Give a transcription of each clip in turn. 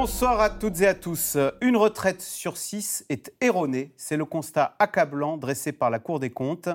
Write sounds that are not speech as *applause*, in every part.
Bonsoir à toutes et à tous. Une retraite sur six est erronée. C'est le constat accablant dressé par la Cour des comptes.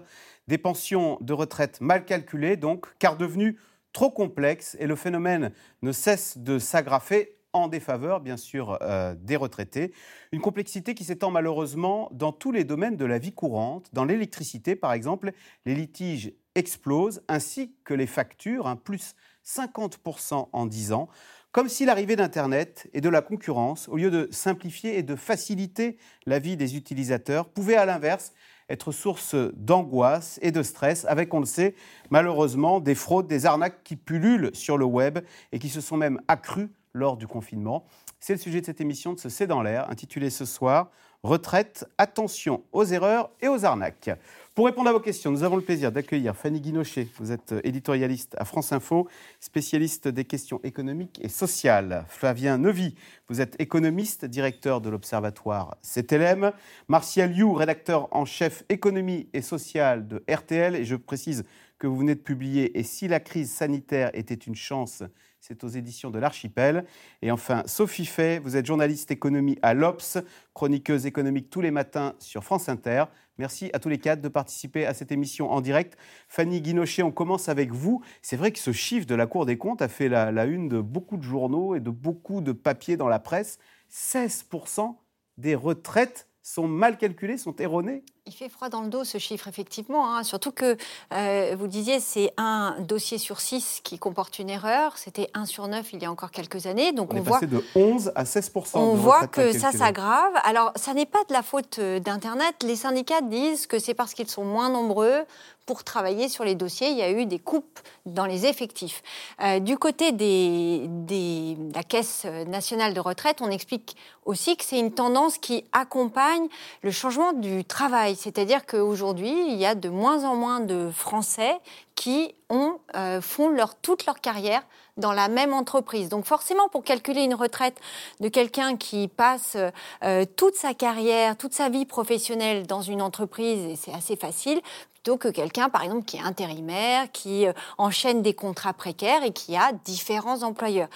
Des pensions de retraite mal calculées, donc, car devenues trop complexes, et le phénomène ne cesse de s'aggraver en défaveur, bien sûr, euh, des retraités. Une complexité qui s'étend malheureusement dans tous les domaines de la vie courante. Dans l'électricité, par exemple, les litiges explosent, ainsi que les factures, un plus 50% en 10 ans. Comme si l'arrivée d'Internet et de la concurrence, au lieu de simplifier et de faciliter la vie des utilisateurs, pouvait à l'inverse être source d'angoisse et de stress, avec, on le sait, malheureusement, des fraudes, des arnaques qui pullulent sur le web et qui se sont même accrues lors du confinement. C'est le sujet de cette émission de ce C'est dans l'air, intitulée ce soir Retraite, attention aux erreurs et aux arnaques. Pour répondre à vos questions, nous avons le plaisir d'accueillir Fanny Guinochet. Vous êtes éditorialiste à France Info, spécialiste des questions économiques et sociales. Flavien Neuvy, vous êtes économiste, directeur de l'Observatoire CTLM. Martial You, rédacteur en chef économie et sociale de RTL. Et je précise que vous venez de publier Et si la crise sanitaire était une chance c'est aux éditions de l'Archipel. Et enfin, Sophie Fay, vous êtes journaliste économie à l'Obs, chroniqueuse économique tous les matins sur France Inter. Merci à tous les quatre de participer à cette émission en direct. Fanny Guinochet, on commence avec vous. C'est vrai que ce chiffre de la Cour des comptes a fait la, une de beaucoup de journaux et de beaucoup de papiers dans la presse. 16% des retraites sont mal calculées, sont erronées il fait froid dans le dos ce chiffre, effectivement. Hein. Surtout que, euh, vous disiez, c'est un dossier sur six qui comporte une erreur. C'était un sur neuf il y a encore quelques années. Donc on, est passé de 11 à 16 On voit que ça s'aggrave. Alors, ça n'est pas de la faute euh, d'Internet. Les syndicats disent que c'est parce qu'ils sont moins nombreux pour travailler sur les dossiers. Il y a eu des coupes dans les effectifs. Euh, du côté des, des, de la Caisse nationale de retraite, on explique aussi que c'est une tendance qui accompagne le changement du travail c'est-à-dire qu'aujourd'hui, il y a de moins en moins de Français qui euh, font toute leur carrière dans la même entreprise. Donc forcément, pour calculer une retraite de quelqu'un qui passe euh, toute sa carrière, toute sa vie professionnelle dans une entreprise, et c'est assez facile, plutôt que quelqu'un, par exemple, qui est intérimaire, qui euh, enchaîne des contrats précaires et qui a différents employeurs.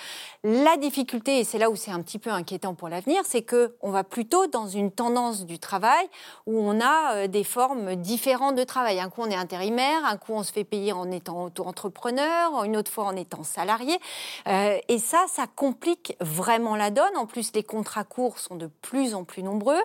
La difficulté, et c'est là où c'est un petit peu inquiétant pour l'avenir, c'est que on va plutôt dans une tendance du travail où on a des formes différentes de travail. Un coup, on est intérimaire, un coup, on se fait payer en étant auto-entrepreneur, une autre fois en étant salarié. Euh, et ça, ça complique vraiment la donne. En plus, les contrats courts sont de plus en plus nombreux.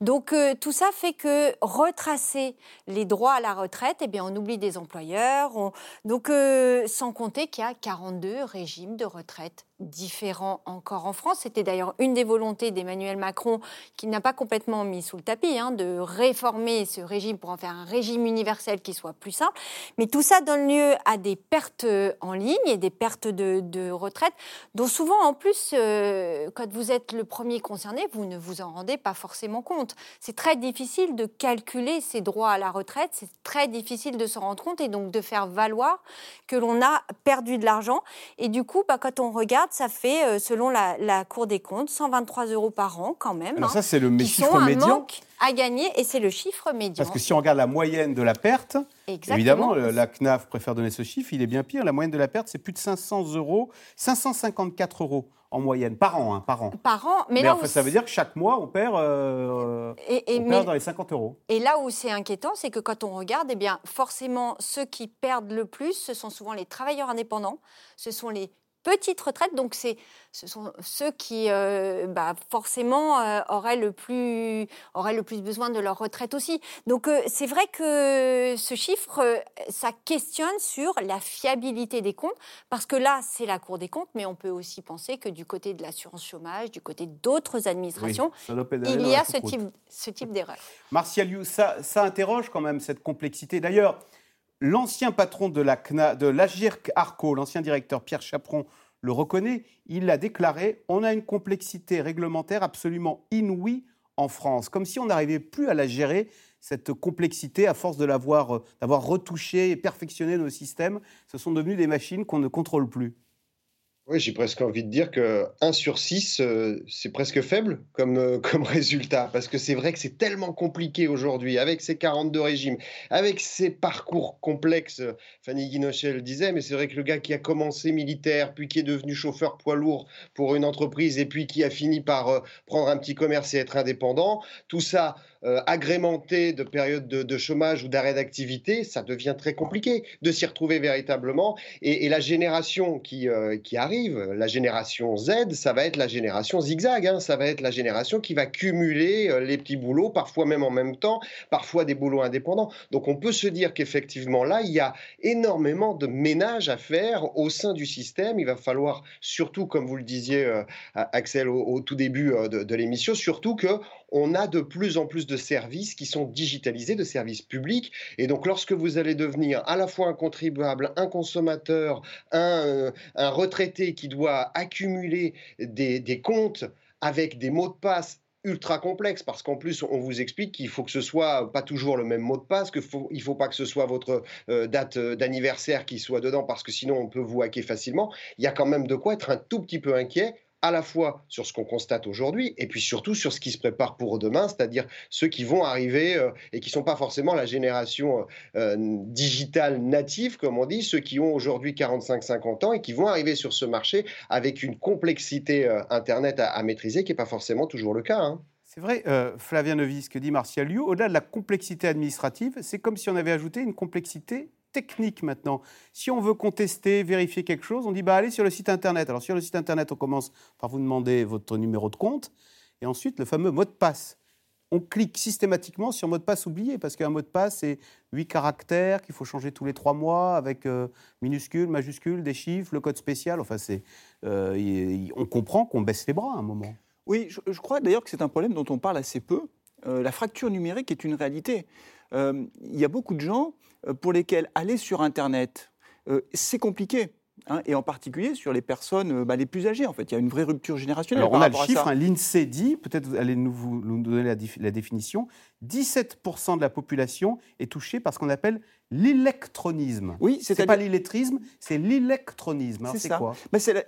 Donc, tout ça fait que retracer les droits à la retraite eh bien, on oublie des employeurs. Donc, euh, sans compter qu'il y a 42 régimes de retraite différent encore en France. C'était d'ailleurs une des volontés d'Emmanuel Macron, qui n'a pas complètement mis sous le tapis, hein, de réformer ce régime pour en faire un régime universel qui soit plus simple. Mais tout ça donne lieu à des pertes en ligne et des pertes de, retraite, dont souvent, en plus, euh, quand vous êtes le premier concerné, vous ne vous en rendez pas forcément compte. C'est très difficile de calculer ses droits à la retraite, c'est très difficile de se rendre compte et donc de faire valoir que l'on a perdu de l'argent. Et du coup, bah, quand on regarde, ça fait, euh, selon la, Cour des comptes, 123 euros par an quand même. Alors ça, hein, c'est le chiffre médian. Manque à gagner et c'est le chiffre médian. Parce que si on regarde la moyenne de la perte, évidemment, la CNAF préfère donner ce chiffre, il est bien pire. La moyenne de la perte, c'est plus de 500 euros, 554 euros en moyenne, par an. Hein, par an. Par an, mais, là ça veut dire que chaque mois, on perd, euh, et, on perd dans les 50 euros. Et là où c'est inquiétant, c'est que quand on regarde, eh bien, forcément, ceux qui perdent le plus, ce sont souvent les travailleurs indépendants, ce sont les petite retraite. Donc, c'est, ce sont ceux qui, euh, bah, forcément, euh, auraient, le plus, auraient le plus besoin de leur retraite aussi. Donc, euh, c'est vrai que ce chiffre, ça questionne sur la fiabilité des comptes, parce que là, c'est la Cour des comptes, mais on peut aussi penser que du côté de l'assurance chômage, du côté d'autres administrations, il y a ce type, ce type d'erreur. Martial ça, ça interroge quand même cette complexité. D'ailleurs, L'ancien patron de la de l'Agirc Arco, l'ancien directeur Pierre Chaperon, le reconnaît. Il l'a déclaré on a une complexité réglementaire absolument inouïe en France, comme si on n'arrivait plus à la gérer, cette complexité, à force de l'avoir, d'avoir retouché et perfectionné nos systèmes. Ce sont devenus des machines qu'on ne contrôle plus. Oui, j'ai presque envie de dire que 1 sur 6, euh, c'est presque faible comme, euh, *laughs* comme résultat, parce que c'est vrai que c'est tellement compliqué aujourd'hui, avec ces 42 régimes, avec ces parcours complexes. Fanny Guinochel disait, mais c'est vrai que le gars qui a commencé militaire, puis qui est devenu chauffeur poids lourd pour une entreprise, et puis qui a fini par euh, prendre un petit commerce et être indépendant, tout ça euh, agrémenté de périodes de, chômage ou d'arrêt d'activité, ça devient très compliqué de s'y retrouver véritablement. Et, la génération qui, euh, qui arrive, la génération Z, ça va être la génération zigzag. Hein. ça va être la génération qui va cumuler euh, les petits boulots, parfois même en même temps, parfois des boulots indépendants. Donc on peut se dire qu'effectivement là, il y a énormément de ménage à faire au sein du système. Il va falloir surtout, comme vous le disiez, Axel, au, tout début de, de l'émission, surtout que on a de plus en plus de services qui sont digitalisés, de services publics. Et donc, lorsque vous allez devenir à la fois un contribuable, un consommateur, un, euh, retraité qui doit accumuler des, comptes avec des mots de passe ultra complexes, parce qu'en plus on vous explique qu'il faut que ce soit pas toujours le même mot de passe, qu'il faut, il faut pas que ce soit votre euh, date euh, d'anniversaire qui soit dedans parce que sinon on peut vous hacker facilement. Il y a quand même de quoi être un tout petit peu inquiet à la fois sur ce qu'on constate aujourd'hui et puis surtout sur ce qui se prépare pour demain, c'est-à-dire ceux qui vont arriver euh, et qui ne sont pas forcément la génération euh, euh, digitale native, comme on dit, ceux qui ont aujourd'hui 45-50 ans et qui vont arriver sur ce marché avec une complexité Internet à, maîtriser qui n'est pas forcément toujours le cas. Hein. C'est vrai, Flavien Nevis, ce que dit Martial Liu, au-delà de la complexité administrative, c'est comme si on avait ajouté une complexité technique maintenant. Si on veut contester, vérifier quelque chose, on dit bah, allez sur le site internet. Alors sur le site internet, on commence par vous demander votre numéro de compte et ensuite le fameux mot de passe. On clique systématiquement sur mot de passe oublié parce qu'un mot de passe, c'est huit caractères qu'il faut changer tous les trois mois avec euh, minuscules, majuscules, des chiffres, le code spécial. Enfin, c'est, euh, on comprend qu'on baisse les bras à un moment. Oui, je, crois d'ailleurs que c'est un problème dont on parle assez peu. Euh, la fracture numérique est une réalité. Il y a beaucoup de gens euh, pour lesquels aller sur Internet, euh, c'est compliqué. Hein, et en particulier sur les personnes euh, bah, les plus âgées. En fait, il y a une vraie rupture générationnelle. Alors, on a le chiffre, hein, l'INSEE dit, peut-être allez nous, vous, nous donner la, la définition, 17% de la population est touchée par ce qu'on appelle l'électronisme. Oui, c'est pas l'illettrisme, c'est l'électronisme. C'est quoi?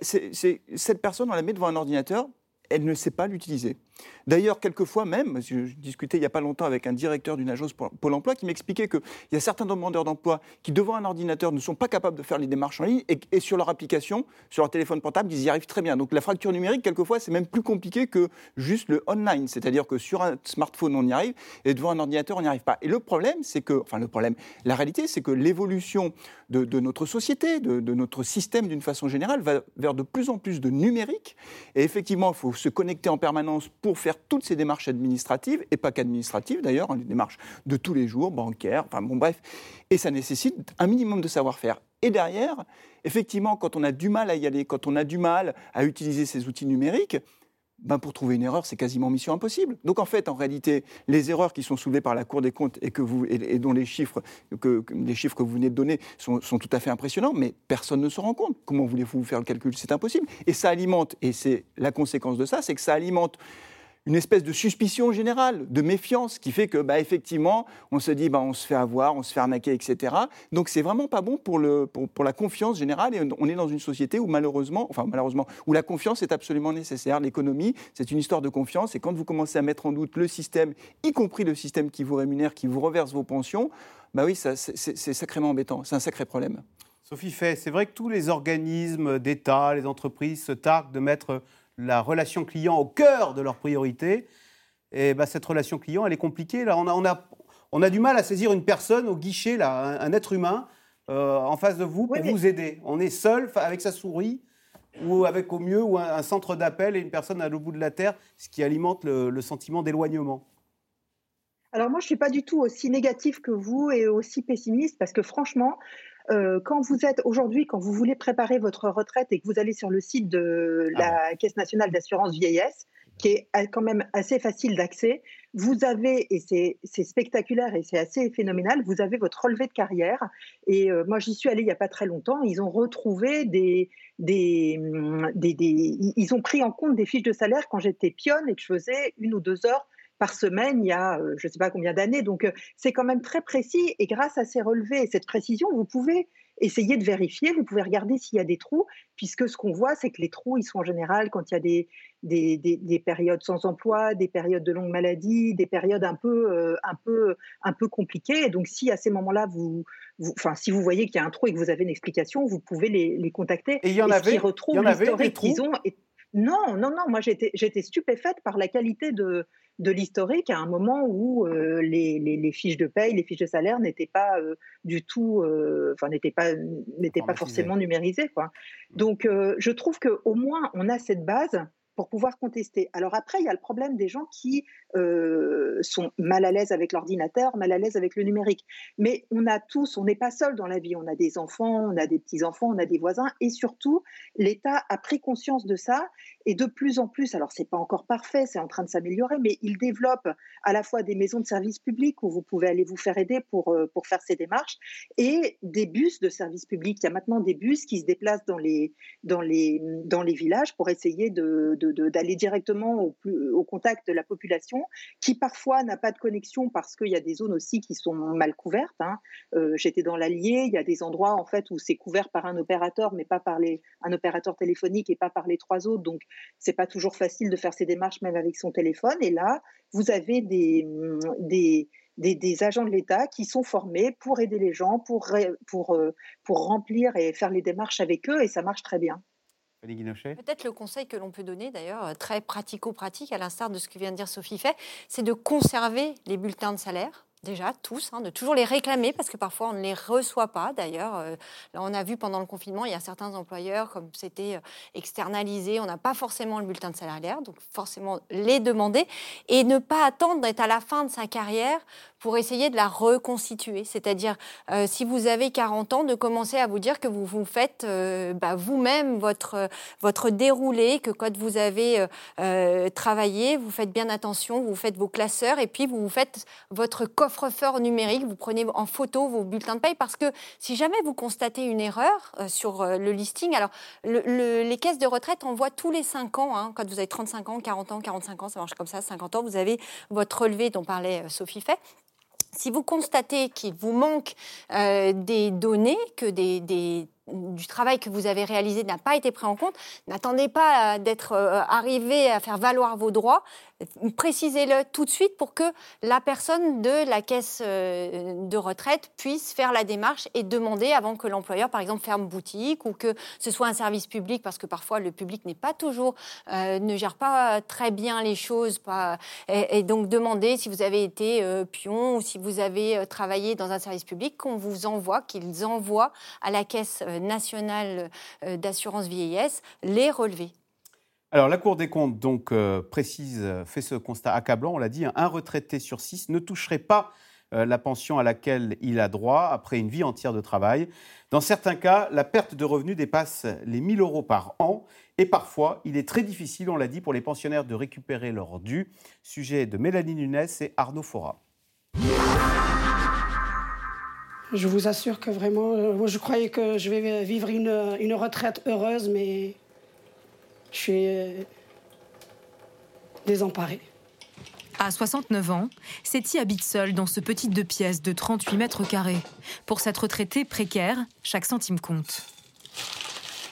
C'est cette personne, on la met devant un ordinateur, elle ne sait pas l'utiliser. D'ailleurs, quelquefois même, je, discutais il n'y a pas longtemps avec un directeur d'une agence Pôle emploi qui m'expliquait qu'il y a certains demandeurs d'emploi qui, devant un ordinateur, ne sont pas capables de faire les démarches en ligne et, sur leur application, sur leur téléphone portable, ils y arrivent très bien. Donc la fracture numérique, quelquefois, c'est même plus compliqué que juste le online. C'est-à-dire que sur un smartphone, on y arrive et devant un ordinateur, on n'y arrive pas. Et le problème, c'est que, enfin, le problème, la réalité, c'est que l'évolution de, notre société, de, de notre système d'une façon générale, va vers de plus en plus de numérique. Et effectivement, il faut se connecter en permanence pour faire toutes ces démarches administratives, et pas qu'administratives d'ailleurs, hein, les démarches de tous les jours, bancaires, enfin bon bref, et ça nécessite un minimum de savoir-faire. Et derrière, effectivement, quand on a du mal à y aller, quand on a du mal à utiliser ces outils numériques, ben pour trouver une erreur, c'est quasiment mission impossible. Donc en fait, en réalité, les erreurs qui sont soulevées par la Cour des comptes et, que vous, et, dont les chiffres que, les chiffres que vous venez de donner sont, tout à fait impressionnants, mais personne ne se rend compte. Comment voulez-vous faire le calcul? C'est impossible. Et ça alimente, et c'est la conséquence de ça, c'est que ça alimente une espèce de suspicion générale, de méfiance, qui fait que, bah, effectivement, on se dit, bah, on se fait avoir, on se fait arnaquer, etc. Donc, c'est vraiment pas bon pour, le, pour, la confiance générale. Et on est dans une société où, malheureusement, enfin, malheureusement, où la confiance est absolument nécessaire. L'économie, c'est une histoire de confiance. Et quand vous commencez à mettre en doute le système, y compris le système qui vous rémunère, qui vous reverse vos pensions, bah oui, c'est sacrément embêtant. C'est un sacré problème. Sophie Fay, c'est vrai que tous les organismes d'État, les entreprises se targuent de mettre la relation client au cœur de leurs priorités, et bah, cette relation client, elle est compliquée. Là, on a, on, a, on a du mal à saisir une personne au guichet, là, un, être humain, euh, en face de vous pour vous aider. On est seul avec sa souris ou avec au mieux ou un, centre d'appel et une personne à l'autre bout de la terre, ce qui alimente le, sentiment d'éloignement. Alors moi, je ne suis pas du tout aussi négatif que vous et aussi pessimiste parce que franchement, euh, quand vous êtes aujourd'hui, quand vous voulez préparer votre retraite et que vous allez sur le site de ah la Caisse nationale d'assurance vieillesse, qui est quand même assez facile d'accès, vous avez, et c'est spectaculaire et c'est assez phénoménal, vous avez votre relevé de carrière. Et euh, moi, j'y suis allée il n'y a pas très longtemps, ils ont retrouvé des, des, des, des, Ils ont pris en compte des fiches de salaire quand j'étais pionne et que je faisais une ou deux heures par semaine il y a euh, je ne sais pas combien d'années. Donc euh, c'est quand même très précis et grâce à ces relevés et cette précision, vous pouvez essayez de vérifier. Vous pouvez regarder s'il y a des trous, puisque ce qu'on voit, c'est que les trous, ils sont en général quand il y a des, des, des, périodes sans emploi, des périodes de longue maladie, des périodes un peu, euh, un peu, un peu compliquées. Et donc, si à ces moments-là, vous, enfin, si vous voyez qu'il y a un trou et que vous avez une explication, vous pouvez les, les contacter. Et il y en avait, il y en avait des trous. Non, non, non. Moi, j'étais stupéfaite par la qualité de, de l'historique à un moment où euh, les, les, fiches de paye, les fiches de salaire n'étaient pas euh, du tout, euh, enfin n'étaient pas, n'étaient pas forcément numérisées. Quoi. Donc, je trouve qu'au moins on a cette base pour pouvoir contester. Alors après, il y a le problème des gens qui euh, sont mal à l'aise avec l'ordinateur, mal à l'aise avec le numérique. Mais on a tous, on n'est pas seul dans la vie. On a des enfants, on a des petits-enfants, on a des voisins. Et surtout, l'État a pris conscience de ça. Et de plus en plus, alors c'est pas encore parfait, c'est en train de s'améliorer, mais il développe à la fois des maisons de services publics où vous pouvez aller vous faire aider pour, euh, pour faire ces démarches et des bus de services publics. Il y a maintenant des bus qui se déplacent dans les, dans les, dans les villages pour essayer de d'aller directement au, contact de la population, qui parfois n'a pas de connexion parce qu'il y a des zones aussi qui sont mal couvertes. Hein. Euh, j'étais dans l'Allier, il y a des endroits en fait où c'est couvert par un opérateur, mais pas par les, un opérateur téléphonique et pas par les trois autres. Donc c'est pas toujours facile de faire ces démarches même avec son téléphone. Et là, vous avez des, des des, des, agents de l'État qui sont formés pour aider les gens, pour, pour, euh, pour remplir et faire les démarches avec eux, et ça marche très bien. Peut-être le conseil que l'on peut donner, d'ailleurs, euh, très pratico-pratique, à l'instar de ce que vient de dire Sophie Fait, c'est de conserver les bulletins de salaire déjà tous, hein, de toujours les réclamer parce que parfois on ne les reçoit pas. D'ailleurs, euh, là on a vu pendant le confinement, il y a certains employeurs, comme c'était euh, externalisé, on n'a pas forcément le bulletin de salaire, donc forcément les demander et ne pas attendre d'être à la fin de sa carrière pour essayer de la reconstituer. C'est-à-dire, euh, si vous avez 40 ans, de commencer à vous dire que vous vous faites bah, vous-même votre, votre déroulé, que quand vous avez travaillé, vous faites bien attention, vous faites vos classeurs et puis vous vous faites votre coffre coffre numérique, vous prenez en photo vos bulletins de paye parce que si jamais vous constatez une erreur euh, sur euh, le listing, alors les caisses de retraite envoient tous les 5 ans, hein, quand vous avez 35 ans, 40 ans, 45 ans, ça marche comme ça, 50 ans, vous avez votre relevé dont parlait euh, Sophie Fay. Si vous constatez qu'il vous manque des données, que des, des du travail que vous avez réalisé n'a pas été pris en compte, n'attendez pas d'être arrivé à faire valoir vos droits. Précisez-le tout de suite pour que la personne de la caisse euh, de retraite puisse faire la démarche et demander avant que l'employeur, par exemple, ferme boutique ou que ce soit un service public, parce que parfois le public n'est pas toujours, euh, ne gère pas très bien les choses, et, donc demander si vous avez été euh, pion ou si vous avez travaillé dans un service public, qu'on vous envoie, qu'ils envoient à la caisse nationale d'assurance vieillesse les relevés. Alors, la Cour des comptes, donc, euh, précise, fait ce constat accablant. On l'a dit, un retraité sur six ne toucherait pas euh, la pension à laquelle il a droit après une vie entière de travail. Dans certains cas, la perte de revenus dépasse les 1000 euros par an. Et parfois, il est très difficile, on l'a dit, pour les pensionnaires de récupérer leur dû. Sujet de Mélanie Nunes et Arnaud Fora. Je vous assure que vraiment, euh, je croyais que je vais vivre une, une retraite heureuse, mais je suis euh, désemparée. À 69 ans, Seti habite seule dans ce petit deux pièces de 38 mètres carrés. Pour cette retraitée précaire, chaque centime compte.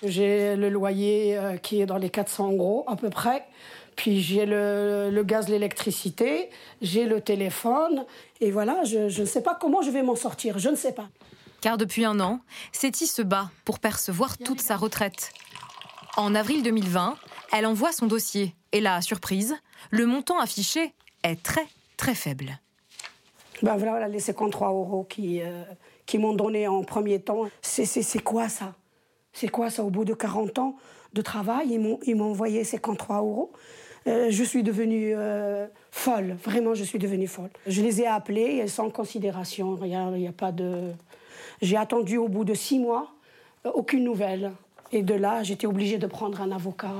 J'ai le loyer euh, qui est dans les 400 euros à peu près. Puis j'ai le, gaz, l'électricité, j'ai le téléphone. Et voilà, je, je ne sais pas comment je vais m'en sortir. Je ne sais pas. Car depuis un an, Seti se bat pour percevoir toute sa retraite. En avril 2020, elle envoie son dossier. Et là, surprise, le montant affiché est très, très faible. Ben voilà les 53 euros qui, euh, qui m'ont donné en premier temps. C'est quoi ça? C'est quoi ça? Au bout de 40 ans de travail, ils m'ont envoyé 53 euros. Euh, je suis devenue euh, folle, vraiment, je suis devenue folle. Je les ai appelés sans considération, il n'y a, pas de. J'ai attendu au bout de six mois, aucune nouvelle. Et de là, j'étais obligée de prendre un avocat.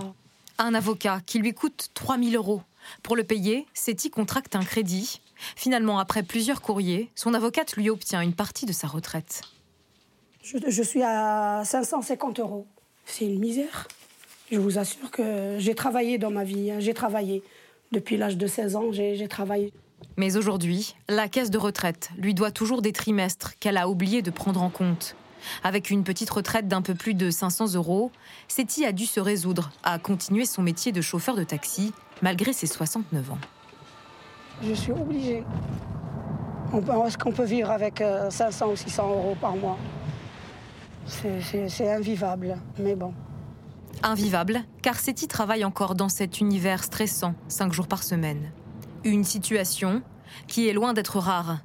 Un avocat qui lui coûte 3000 euros. Pour le payer, Seti contracte un crédit. Finalement, après plusieurs courriers, son avocate lui obtient une partie de sa retraite. Je, suis à 550 euros. C'est une misère. Je vous assure que j'ai travaillé dans ma vie. Hein. J'ai travaillé. Depuis l'âge de 16 ans, j'ai travaillé. Mais aujourd'hui, la caisse de retraite lui doit toujours des trimestres qu'elle a oublié de prendre en compte. Avec une petite retraite d'un peu plus de 500 euros, Seti a dû se résoudre à continuer son métier de chauffeur de taxi malgré ses 69 ans. Je suis obligée. Est-ce qu'on peut vivre avec 500 euh, ou 600 euros par mois? C'est invivable, mais bon. Invivable, car Seti travaille encore dans cet univers stressant, 5 jours par semaine. Une situation qui est loin d'être rare.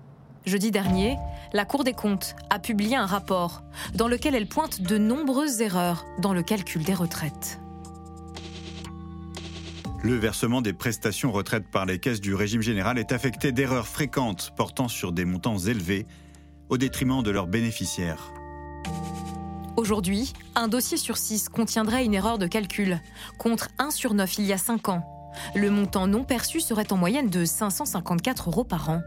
Jeudi dernier, la Cour des comptes a publié un rapport dans lequel elle pointe de nombreuses erreurs dans le calcul des retraites. Le versement des prestations retraites par les caisses du régime général est affecté d'erreurs fréquentes portant sur des montants élevés au détriment de leurs bénéficiaires. Aujourd'hui, un dossier sur 6 contiendrait une erreur de calcul, contre 1 sur 9 il y a 5 ans. Le montant non perçu serait en moyenne de 554 euros par an.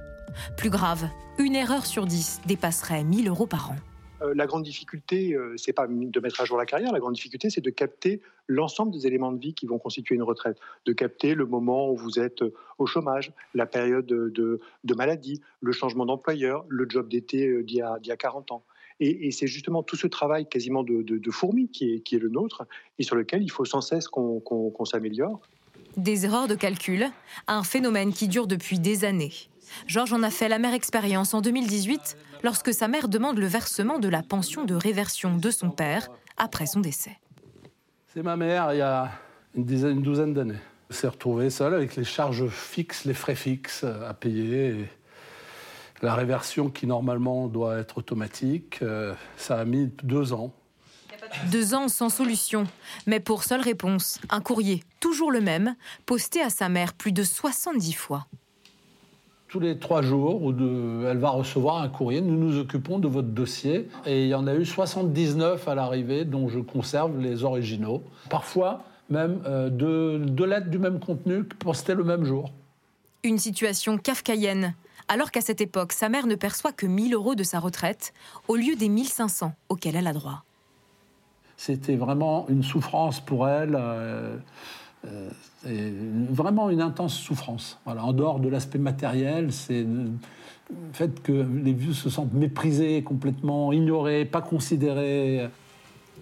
Plus grave, une erreur sur 10 dépasserait 1000 euros par an. Euh, la grande difficulté, euh, c'est pas de mettre à jour la carrière, la grande difficulté, c'est de capter l'ensemble des éléments de vie qui vont constituer une retraite, de capter le moment où vous êtes euh, au chômage, la période de, maladie, le changement d'employeur, le job d'été d'il y, a 40 ans. Et, c'est justement tout ce travail quasiment de, de, fourmi qui est, qui est, le nôtre et sur lequel il faut sans cesse qu'on s'améliore. Des erreurs de calcul, un phénomène qui dure depuis des années. Georges en a fait la mère expérience en 2018 lorsque sa mère demande le versement de la pension de réversion de son père après son décès. C'est ma mère il y a une, dizaine, une douzaine d'années. Elle s'est retrouvée seule avec les charges fixes, les frais fixes à payer. La réversion qui normalement doit être automatique, euh, ça a mis deux ans. Deux ans sans solution, mais pour seule réponse, un courrier, toujours le même, posté à sa mère plus de 70 fois tous les trois jours elle va recevoir un courrier. Nous nous occupons de votre dossier. Et il y en a eu 79 à l'arrivée, dont je conserve les originaux. Parfois, même euh, deux, lettres du même contenu postées le même jour. Une situation kafkaïenne. Alors qu'à cette époque, sa mère ne perçoit que 1000 euros de sa retraite, au lieu des 1500 auxquels elle a droit. C'était vraiment une souffrance pour elle. Euh, euh, vraiment une intense souffrance. Voilà, en dehors de l'aspect matériel, c'est le fait que les vieux se sentent méprisés, complètement ignorés, pas considérés.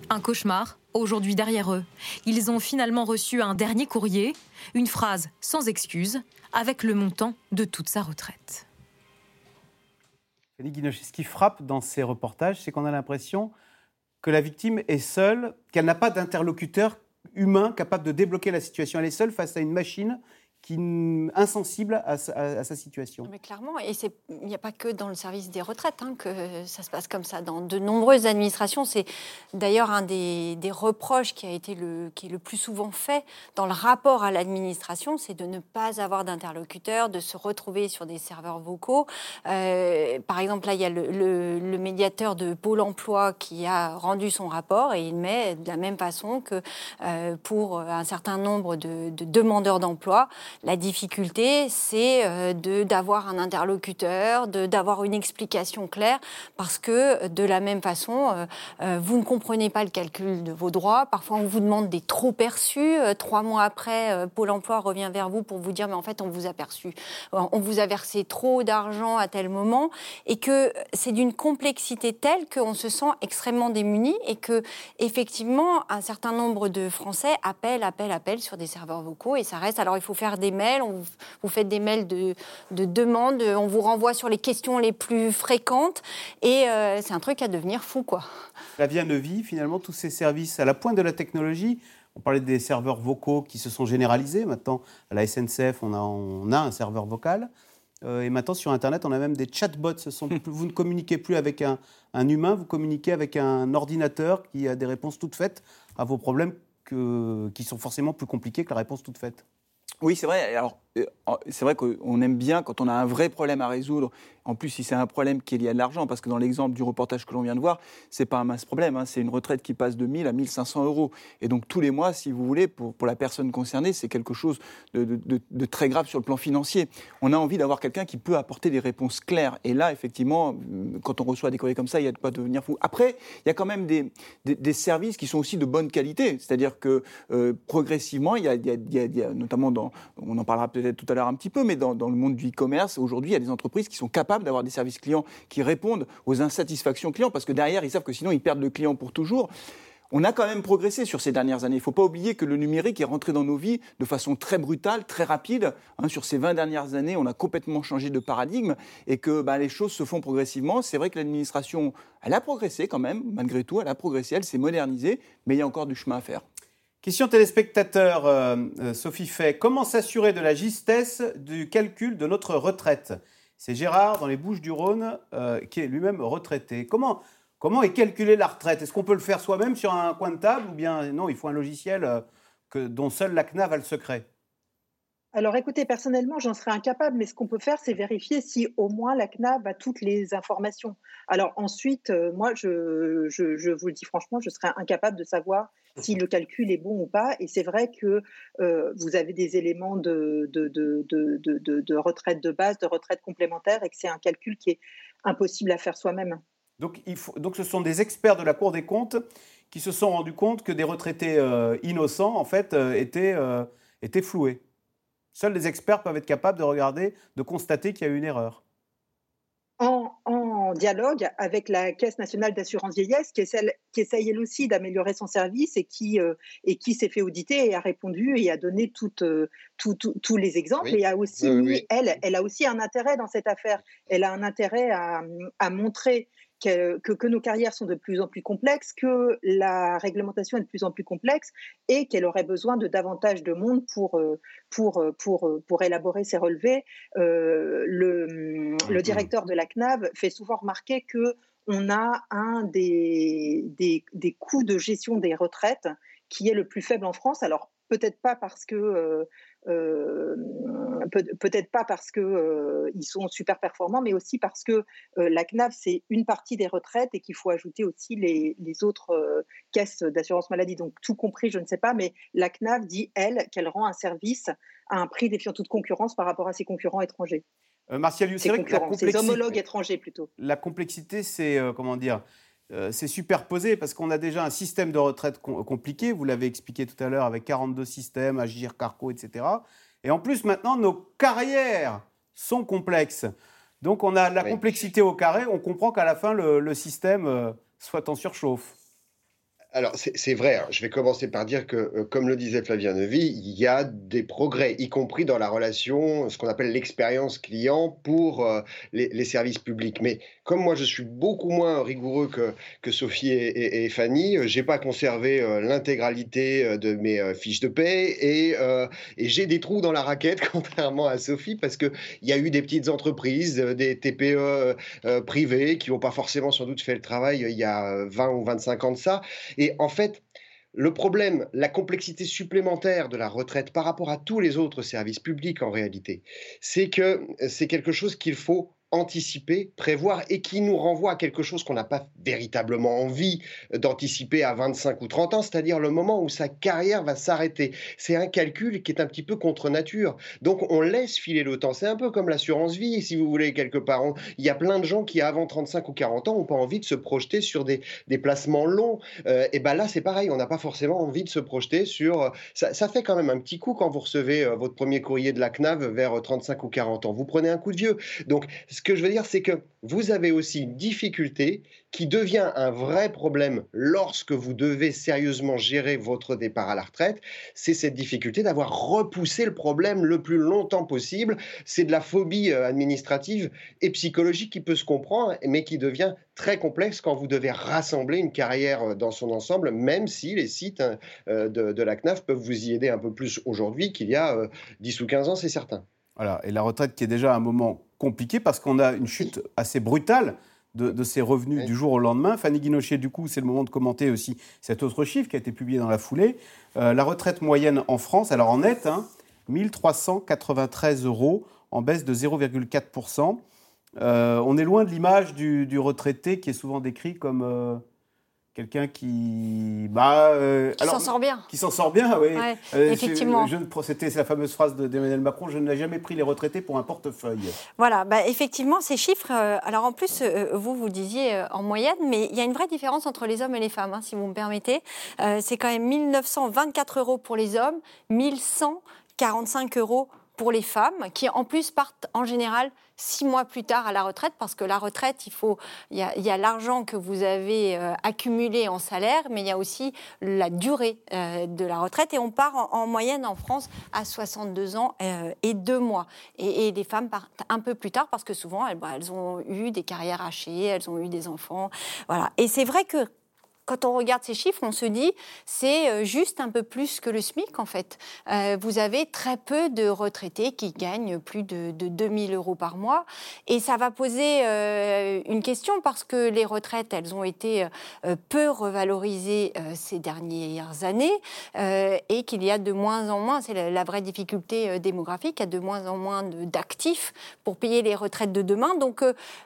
Un cauchemar, aujourd'hui derrière eux. Ils ont finalement reçu un dernier courrier, une phrase sans excuse, avec le montant de toute sa retraite. Ce qui frappe dans ces reportages, c'est qu'on a l'impression que la victime est seule, qu'elle n'a pas d'interlocuteur humain capable de débloquer la situation. Elle est seule face à une machine qui insensible à, sa situation. Mais clairement, et il n'y a pas que dans le service des retraites hein, que ça se passe comme ça. Dans de nombreuses administrations, c'est d'ailleurs un des, reproches qui a été le, qui est le plus souvent fait dans le rapport à l'administration, c'est de ne pas avoir d'interlocuteur, de se retrouver sur des serveurs vocaux. Euh, par exemple, là, il y a le, médiateur de Pôle Emploi qui a rendu son rapport et il met de la même façon que euh, pour un certain nombre de, de demandeurs d'emploi, la difficulté, c'est euh, d'avoir un interlocuteur, d'avoir une explication claire, parce que de la même façon, euh, euh, vous ne comprenez pas le calcul de vos droits. Parfois, on vous demande des trop perçus. Trois mois après, Pôle Emploi revient vers vous pour vous dire, mais en fait, on vous a perçu, on vous a versé trop d'argent à tel moment, et que c'est d'une complexité telle qu'on se sent extrêmement démuni et que effectivement, un certain nombre de Français appellent, appellent, appellent sur des serveurs vocaux, et ça reste. Alors, il faut faire des mails, on vous, fait des mails de, de demande, on vous renvoie sur les questions les plus fréquentes, et euh, c'est un truc à devenir fou, quoi. La vie à Neuvy, finalement, tous ces services à la pointe de la technologie, on parlait des serveurs vocaux qui se sont généralisés. Maintenant, à la SNCF, on a, un serveur vocal. Euh, et maintenant, sur Internet, on a même des chatbots. Vous ne communiquez plus avec un, humain, vous communiquez avec un ordinateur qui a des réponses toutes faites à vos problèmes qui sont forcément plus compliqués que la réponse toute faite. Oui, c'est vrai. Alors, c'est vrai qu'on aime bien quand on a un vrai problème à résoudre. En plus, si c'est un problème qui est lié à de l'argent, parce que dans l'exemple du reportage que l'on vient de voir, c'est pas un mince problème. Hein. C'est une retraite qui passe de 1000 à 1500 euros. Et donc, tous les mois, si vous voulez, pour, la personne concernée, c'est quelque chose de, très grave sur le plan financier. On a envie d'avoir quelqu'un qui peut apporter des réponses claires. Et là, effectivement, quand on reçoit des courriers comme ça, il y a de quoi devenir fou. Après, il y a quand même des, services qui sont aussi de bonne qualité. C'est-à-dire que euh, progressivement, il y, a, y, a, notamment dans, on en parlera peut-être tout à l'heure un petit peu, mais dans, le monde du e-commerce, aujourd'hui, il y a des entreprises qui sont capables d'avoir des services clients qui répondent aux insatisfactions clients, parce que derrière, ils savent que sinon, ils perdent le client pour toujours. On a quand même progressé sur ces dernières années. Il ne faut pas oublier que le numérique est rentré dans nos vies de façon très brutale, très rapide. Hein, sur ces 20 dernières années, on a complètement changé de paradigme et que bah, les choses se font progressivement. C'est vrai que l'administration, elle a progressé quand même, malgré tout, elle a progressé, elle s'est modernisée, mais il y a encore du chemin à faire. Question téléspectateur, euh, euh, Sophie Fay. Comment s'assurer de la justesse du calcul de notre retraite? C'est Gérard, dans les Bouches du Rhône, euh, qui est lui-même retraité. Comment Comment est calculée la retraite? Est-ce qu'on peut le faire soi-même sur un coin de table ou bien non, il faut un logiciel que, dont seule la CNAV a le secret? Alors écoutez, personnellement, j'en serais incapable, mais ce qu'on peut faire, c'est vérifier si au moins la CNAV a toutes les informations. Alors ensuite, euh, moi, je, vous le dis franchement, je serais incapable de savoir si le calcul est bon ou pas. Et c'est vrai que euh, vous avez des éléments de, de, retraite de base, de retraite complémentaire, et que c'est un calcul qui est impossible à faire soi-même. Donc, donc ce sont des experts de la Cour des comptes qui se sont rendus compte que des retraités euh, innocents, en fait, étaient, étaient floués. Seuls les experts peuvent être capables de regarder, de constater qu'il y a eu une erreur. En, en, dialogue avec la Caisse nationale d'assurance vieillesse, qui, est qui essaye elle aussi d'améliorer son service et qui, et qui s'est fait auditer et a répondu et a donné toutes, tous les exemples. Et a aussi, Elle, elle a aussi un intérêt dans cette affaire. Elle a un intérêt à, à montrer que, nos carrières sont de plus en plus complexes, que la réglementation est de plus en plus complexe et qu'elle aurait besoin de davantage de monde pour, euh, pour, euh, pour, euh, pour élaborer ses relevés. le, le, directeur de la CNAV fait souvent remarquer que on a un des, des, des, coûts de gestion des retraites qui est le plus faible en France. Alors, peut-être pas parce que euh, peut-être pas parce qu'ils euh, sont super performants, mais aussi parce que euh, la CNAV, c'est une partie des retraites et qu'il faut ajouter aussi les, autres caisses d'assurance maladie. Donc, tout compris, je ne sais pas, mais la CNAV dit, elle, qu'elle rend un service à un prix défiant toute concurrence par rapport à ses concurrents étrangers. Martial, c'est vrai que la complexité, homologues étrangers plutôt. La complexité, c'est comment dire euh, c'est superposé parce qu'on a déjà un système de retraite compliqué, vous l'avez expliqué tout à l'heure, avec 42 systèmes, Agir, Carco, etc. Et en plus, maintenant, nos carrières sont complexes. Donc on a la complexité au carré, on comprend qu'à la fin, le, système euh, soit en surchauffe. Alors, c'est vrai, hein. je vais commencer par dire que, euh, comme le disait Flavien Nevy, il y a des progrès, y compris dans la relation, ce qu'on appelle l'expérience client pour euh, les, services publics. Mais comme moi, je suis beaucoup moins rigoureux que, que Sophie et, Fanny, euh, j'ai pas conservé l'intégralité de mes fiches de paie et, j'ai des trous dans la raquette, *laughs* contrairement à Sophie, parce qu'il y a eu des petites entreprises, des TPE privées qui n'ont pas forcément sans doute fait le travail il y a 20 ou 25 ans de ça. En fait, le problème, la complexité supplémentaire de la retraite par rapport à tous les autres services publics en réalité, c'est que c'est quelque chose qu'il faut anticiper, prévoir et qui nous renvoie à quelque chose qu'on n'a pas véritablement envie d'anticiper à 25 ou 30 ans, c'est-à-dire le moment où sa carrière va s'arrêter. C'est un calcul qui est un petit peu contre nature. Donc on laisse filer le temps. C'est un peu comme l'assurance vie, si vous voulez, quelque part. il y a plein de gens qui, avant 35 ou 40 ans, n'ont pas envie de se projeter sur des, des placements longs. Euh, et ben là, c'est pareil, on n'a pas forcément envie de se projeter sur... Ça, ça, fait quand même un petit coup quand vous recevez euh, votre premier courrier de la CNAV vers 35 ou 40 ans. Vous prenez un coup de vieux. Donc, ce que je veux dire, c'est que vous avez aussi une difficulté qui devient un vrai problème lorsque vous devez sérieusement gérer votre départ à la retraite. C'est cette difficulté d'avoir repoussé le problème le plus longtemps possible. C'est de la phobie euh, administrative et psychologique qui peut se comprendre, mais qui devient très complexe quand vous devez rassembler une carrière euh, dans son ensemble, même si les sites hein, euh, de, de la CNAF peuvent vous y aider un peu plus aujourd'hui qu'il y a 10 ou 15 ans, c'est certain. Voilà, et la retraite qui est déjà un moment compliqué parce qu'on a une chute assez brutale de, ses revenus du jour au lendemain. Fanny Guinochet, du coup, c'est le moment de commenter aussi cet autre chiffre qui a été publié dans la foulée. Euh, la retraite moyenne en France, alors en net, hein, 1393 euros, en baisse de 0,4%. Euh, on est loin de l'image du, retraité qui est souvent décrit comme euh, quelqu'un qui bah euh, qui s'en sort bien. qui s'en sort bien oui. Euh, effectivement. c'était la fameuse phrase d'Emmanuel Macron je n'ai jamais pris les retraités pour un portefeuille. Voilà bah, effectivement ces chiffres euh, alors en plus vous vous disiez en moyenne mais il y a une vraie différence entre les hommes et les femmes hein, si vous me permettez. C'est quand même 1924 euros pour les hommes 1145 euros pour les femmes qui en plus partent en général six mois plus tard à la retraite, parce que la retraite, il faut, il y a, l'argent que vous avez euh, accumulé en salaire, mais il y a aussi la durée euh, de la retraite, et on part en, moyenne en France à 62 ans euh, et deux mois. Et, les femmes partent un peu plus tard, parce que souvent, elles, bah, elles ont eu des carrières hachées, elles ont eu des enfants, voilà. Et c'est vrai que quand on regarde ces chiffres, on se dit c'est euh, juste un peu plus que le SMIC en fait. Euh, vous avez très peu de retraités qui gagnent plus de, de 2000 euros par mois et ça va poser euh, une question parce que les retraites elles ont été peu revalorisées ces dernières années et qu'il y a de moins en moins, c'est la, vraie difficulté démographique, il y a de moins en moins d'actifs pour payer les retraites de demain. Donc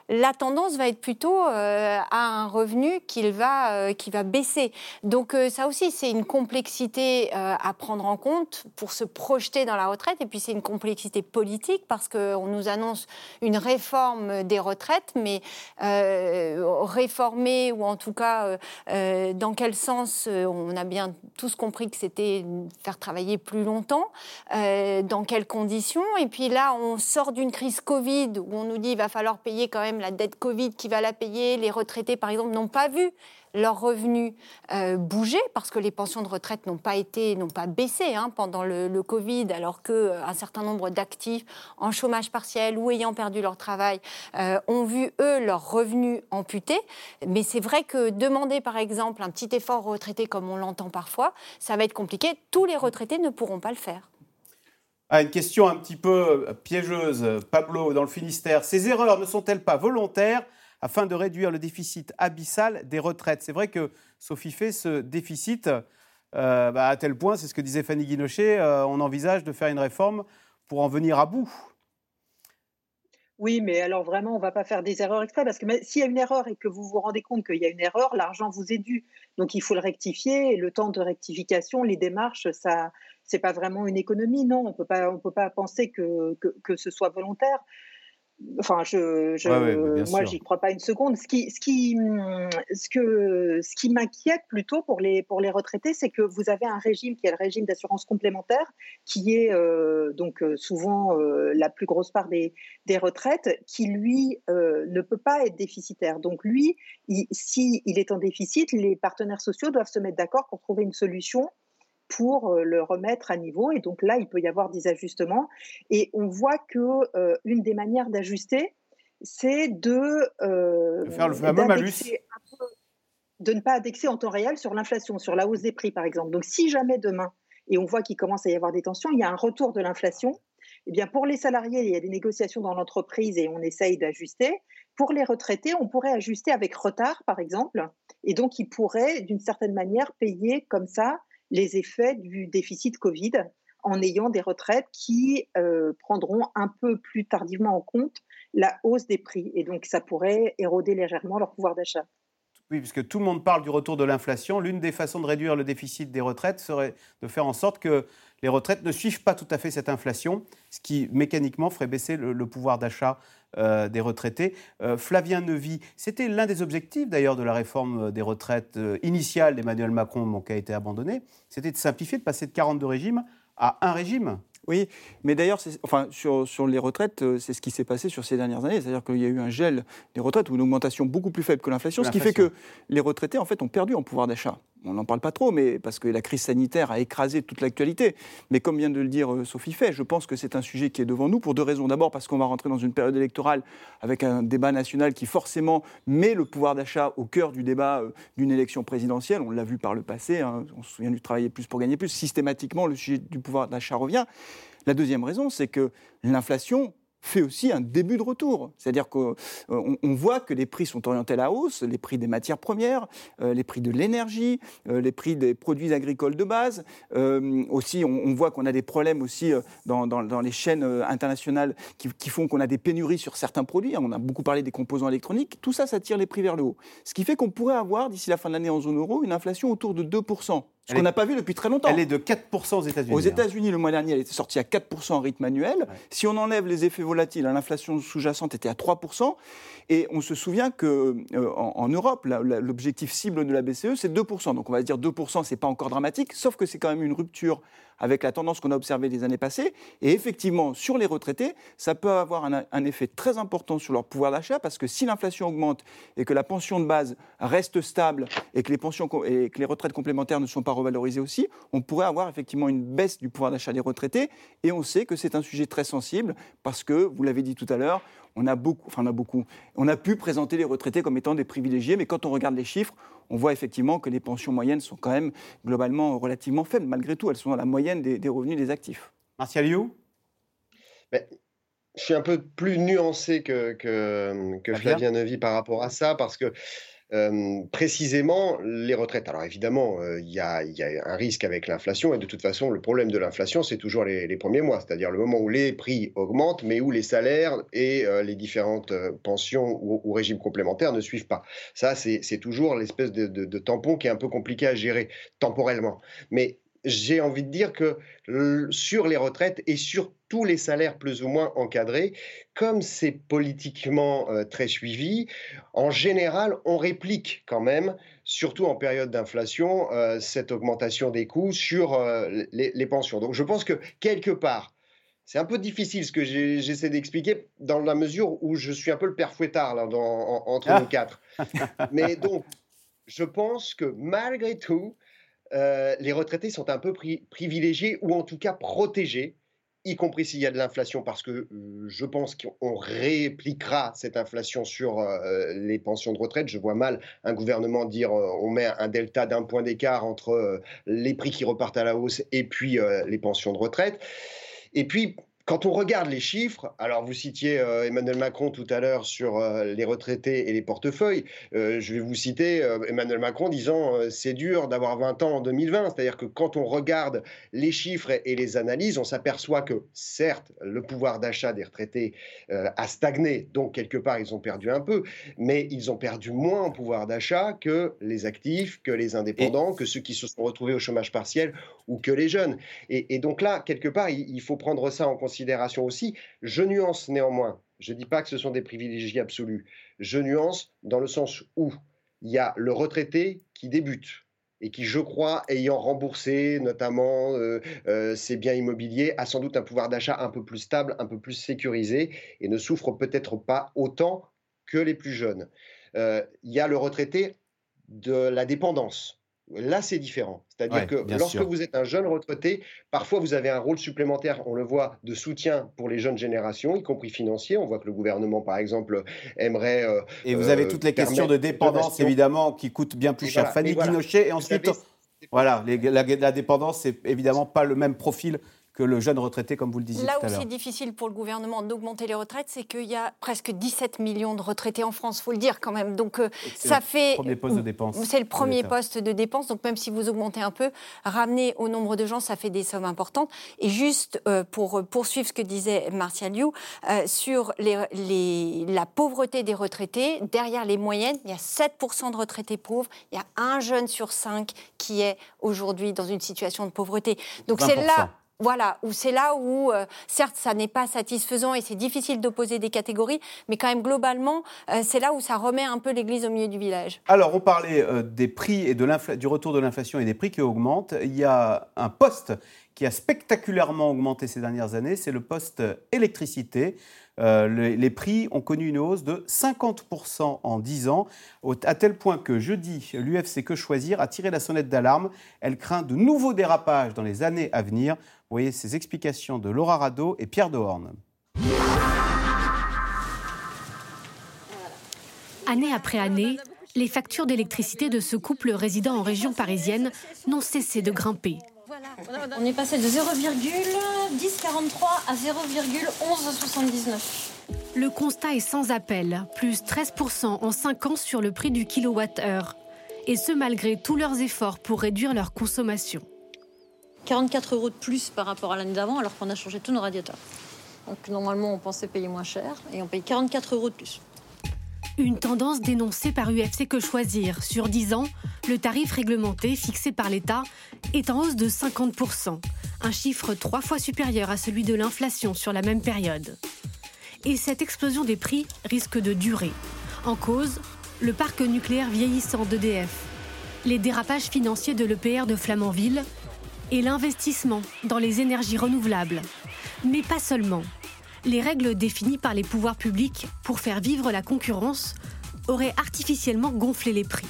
la tendance va être plutôt à un revenu qu'il va va baisser. Donc euh, ça aussi, c'est une complexité euh, à prendre en compte pour se projeter dans la retraite. Et puis c'est une complexité politique parce qu'on nous annonce une réforme des retraites, mais euh, réformer ou en tout cas dans quel sens On a bien tous compris que c'était faire travailler plus longtemps, dans quelles conditions. Et puis là, on sort d'une crise Covid où on nous dit il va falloir payer quand même la dette Covid, qui va la payer Les retraités, par exemple, n'ont pas vu leurs revenus euh, bouger parce que les pensions de retraite n'ont pas été, n'ont pas baissé hein, pendant le, Covid, alors qu'un euh, certain nombre d'actifs en chômage partiel ou ayant perdu leur travail euh, ont vu eux leurs revenus amputés. Mais c'est vrai que demander par exemple un petit effort aux retraités comme on l'entend parfois, ça va être compliqué. Tous les retraités ne pourront pas le faire. Ah, une question un petit peu piégeuse, Pablo, dans le Finistère. Ces erreurs ne sont-elles pas volontaires? Afin de réduire le déficit abyssal des retraites. C'est vrai que Sophie fait ce déficit euh, bah, à tel point, c'est ce que disait Fanny Guinochet, euh, on envisage de faire une réforme pour en venir à bout. Oui, mais alors vraiment, on ne va pas faire des erreurs exprès parce que s'il y a une erreur et que vous vous rendez compte qu'il y a une erreur, l'argent vous est dû. Donc il faut le rectifier et le temps de rectification, les démarches, ça, c'est pas vraiment une économie, non. On on peut pas penser que, que ce soit volontaire. Enfin, je, je moi, j'y crois pas une seconde. Ce qui, ce qui, ce que, ce qui m'inquiète plutôt pour les, pour les retraités, c'est que vous avez un régime qui est le régime d'assurance complémentaire, qui est euh, donc euh, souvent euh, la plus grosse part des, des retraites, qui lui ne peut pas être déficitaire. Donc lui, s'il il est en déficit, les partenaires sociaux doivent se mettre d'accord pour trouver une solution pour euh, le remettre à niveau. Et donc là, il peut y avoir des ajustements. Et on voit que euh, une des manières d'ajuster, c'est de, euh, faire le fameux malus. de ne pas indexer en temps réel sur l'inflation, sur la hausse des prix, par exemple. Donc, si jamais demain, et on voit qu'il commence à y avoir des tensions, il y a un retour de l'inflation, eh bien, pour les salariés, il y a des négociations dans l'entreprise et on essaye d'ajuster. Pour les retraités, on pourrait ajuster avec retard, par exemple, et donc ils pourraient, d'une certaine manière, payer comme ça les effets du déficit Covid en ayant des retraites qui euh, prendront un peu plus tardivement en compte la hausse des prix. Et donc, ça pourrait éroder légèrement leur pouvoir d'achat. Oui, puisque tout le monde parle du retour de l'inflation. L'une des façons de réduire le déficit des retraites serait de faire en sorte que les retraites ne suivent pas tout à fait cette inflation, ce qui mécaniquement ferait baisser le, pouvoir d'achat euh, des retraités. Euh, Flavien Nevy, c'était l'un des objectifs d'ailleurs de la réforme des retraites euh, initiale d'Emmanuel Macron, qui a été abandonnée, c'était de simplifier, de passer de 42 régimes à un régime. Oui, mais d'ailleurs, enfin, sur, sur, les retraites, euh, c'est ce qui s'est passé sur ces dernières années. C'est-à-dire qu'il y a eu un gel des retraites ou une augmentation beaucoup plus faible que l'inflation, ce qui fait que les retraités, en fait, ont perdu en pouvoir d'achat. On n'en parle pas trop, mais parce que la crise sanitaire a écrasé toute l'actualité. Mais comme vient de le dire euh, Sophie Fay, je pense que c'est un sujet qui est devant nous pour deux raisons. D'abord, parce qu'on va rentrer dans une période électorale avec un débat national qui forcément met le pouvoir d'achat au cœur du débat euh, d'une élection présidentielle. On l'a vu par le passé, hein. on se souvient du travailler plus pour gagner plus. Systématiquement, le sujet du pouvoir d'achat revient. La deuxième raison, c'est que l'inflation fait aussi un début de retour. C'est-à-dire qu'on euh, voit que les prix sont orientés à la hausse, les prix des matières premières, euh, les prix de l'énergie, euh, les prix des produits agricoles de base. aussi, on, voit qu'on a des problèmes aussi dans, les chaînes internationales qui, font qu'on a des pénuries sur certains produits. On a beaucoup parlé des composants électroniques. Tout ça, ça tire les prix vers le haut. Ce qui fait qu'on pourrait avoir, d'ici la fin de l'année en zone euro, une inflation autour de 2%. Ce qu'on n'a pas vu depuis très longtemps. Elle est de 4% aux États-Unis. Aux hein. États-Unis, le mois dernier, elle était sortie à 4% en rythme annuel. Si on enlève les effets volatiles, hein, l'inflation sous-jacente était à 3%. Et on se souvient qu'en euh, en, Europe, l'objectif cible de la BCE, c'est 2%. Donc on va dire 2%, c'est pas encore dramatique, sauf que c'est quand même une rupture avec la tendance qu'on a observée les années passées. Et effectivement, sur les retraités, ça peut avoir un, effet très important sur leur pouvoir d'achat parce que si l'inflation augmente et que la pension de base reste stable et que les, pensions, et que les retraites complémentaires ne sont pas revalorisées aussi, on pourrait avoir effectivement une baisse du pouvoir d'achat des retraités. Et on sait que c'est un sujet très sensible parce que, vous l'avez dit tout à l'heure, on a beaucoup, enfin on a beaucoup, on a pu présenter les retraités comme étant des privilégiés, mais quand on regarde les chiffres, on voit effectivement que les pensions moyennes sont quand même globalement relativement faibles. Malgré tout, elles sont à la moyenne des, revenus des actifs. Martial You Je suis un peu plus nuancé que, que, que Flavien Nevy par rapport à ça, parce que précisément les retraites. Alors évidemment, il y, a un risque avec l'inflation et de toute façon, le problème de l'inflation, c'est toujours les, premiers mois, c'est-à-dire le moment où les prix augmentent, mais où les salaires et les différentes pensions ou, régimes complémentaires ne suivent pas. Ça, c'est toujours l'espèce de, de, tampon qui est un peu compliqué à gérer temporellement. Mais j'ai envie de dire que sur les retraites et sur tous les salaires plus ou moins encadrés, comme c'est politiquement euh, très suivi, en général, on réplique quand même, surtout en période d'inflation, euh, cette augmentation des coûts sur euh, les, pensions. Donc je pense que quelque part, c'est un peu difficile ce que j'essaie d'expliquer dans la mesure où je suis un peu le père fouettard là, entre ah. nous quatre. Mais donc, je pense que malgré tout, euh, les retraités sont un peu privilégiés ou en tout cas protégés, y compris s'il y a de l'inflation, parce que euh, je pense qu'on répliquera cette inflation sur euh, les pensions de retraite. Je vois mal un gouvernement dire on met un delta d'un point d'écart entre les prix qui repartent à la hausse et puis les pensions de retraite. Et puis, quand on regarde les chiffres, alors vous citiez euh, Emmanuel Macron tout à l'heure sur euh, les retraités et les portefeuilles, euh, je vais vous citer Emmanuel Macron disant c'est dur d'avoir 20 ans en 2020, c'est-à-dire que quand on regarde les chiffres et, les analyses, on s'aperçoit que certes le pouvoir d'achat des retraités a stagné, donc quelque part ils ont perdu un peu, mais ils ont perdu moins en pouvoir d'achat que les actifs, que les indépendants, que ceux qui se sont retrouvés au chômage partiel ou que les jeunes. Et, donc là, quelque part, il faut prendre ça en considération aussi. Je nuance néanmoins. Je ne dis pas que ce sont des privilégiés absolus. Je nuance dans le sens où il y a le retraité qui débute et qui, je crois, ayant remboursé notamment euh, euh, ses biens immobiliers, a sans doute un pouvoir d'achat un peu plus stable, un peu plus sécurisé et ne souffre peut-être pas autant que les plus jeunes. Euh, il y a le retraité de la dépendance. Là, c'est différent. C'est-à-dire que lorsque vous êtes un jeune retraité, parfois vous avez un rôle supplémentaire, on le voit, de soutien pour les jeunes générations, y compris financier. On voit que le gouvernement, par exemple, aimerait. Euh, et vous avez toutes les euh, questions de dépendance, évidemment, qui coûtent bien plus cher. Fanny Guinochet, et ensuite. Voilà, la, la, dépendance, c'est évidemment pas le même profil que le jeune retraité, comme vous le disiez Là tout à l'heure. Là où c'est difficile pour le gouvernement d'augmenter les retraites, c'est qu'il y a presque 17 millions de retraités en France, faut le dire quand même. Donc euh, ça fait. C'est le premier poste de dépense. C'est le premier poste de dépense. Donc même si vous augmentez un peu, ramener au nombre de gens, ça fait des sommes importantes. Et juste euh, pour poursuivre ce que disait Martial Liu, euh, sur les, la pauvreté des retraités, derrière les moyennes, il y a 7% de retraités pauvres, il y a un jeune sur cinq qui est aujourd'hui dans une situation de pauvreté. Donc c'est là voilà, où c'est là où, euh, certes, ça n'est pas satisfaisant et c'est difficile d'opposer des catégories, mais quand même, globalement, euh, c'est là où ça remet un peu l'église au milieu du village. Alors, on parlait euh, des prix et de du retour de l'inflation et des prix qui augmentent. Il y a un poste qui a spectaculairement augmenté ces dernières années, c'est le poste électricité. les, prix ont connu une hausse de 50% en 10 ans, à tel point que jeudi, l'UFC Que Choisir a tiré la sonnette d'alarme. Elle craint de nouveaux dérapages dans les années à venir. Vous voyez ces explications de Laura Rado et Pierre Dehorne. Année après année, les factures d'électricité de ce couple résidant en région parisienne n'ont cessé de grimper. On est passé de 0,1043 à 0,1179. Le constat est sans appel, plus 13% en 5 ans sur le prix du kilowattheure. Et ce malgré tous leurs efforts pour réduire leur consommation. 44 euros de plus par rapport à l'année d'avant, alors qu'on a changé tous nos radiateurs. Donc normalement, on pensait payer moins cher et on paye 44 euros de plus. Une tendance dénoncée par UFC Que Choisir. Sur 10 ans, le tarif réglementé fixé par l'État est en hausse de 50%, un chiffre trois fois supérieur à celui de l'inflation sur la même période. Et cette explosion des prix risque de durer. En cause, le parc nucléaire vieillissant d'EDF, les dérapages financiers de l'EPR de Flamanville et l'investissement dans les énergies renouvelables. Mais pas seulement. Les règles définies par les pouvoirs publics pour faire vivre la concurrence auraient artificiellement gonflé les prix.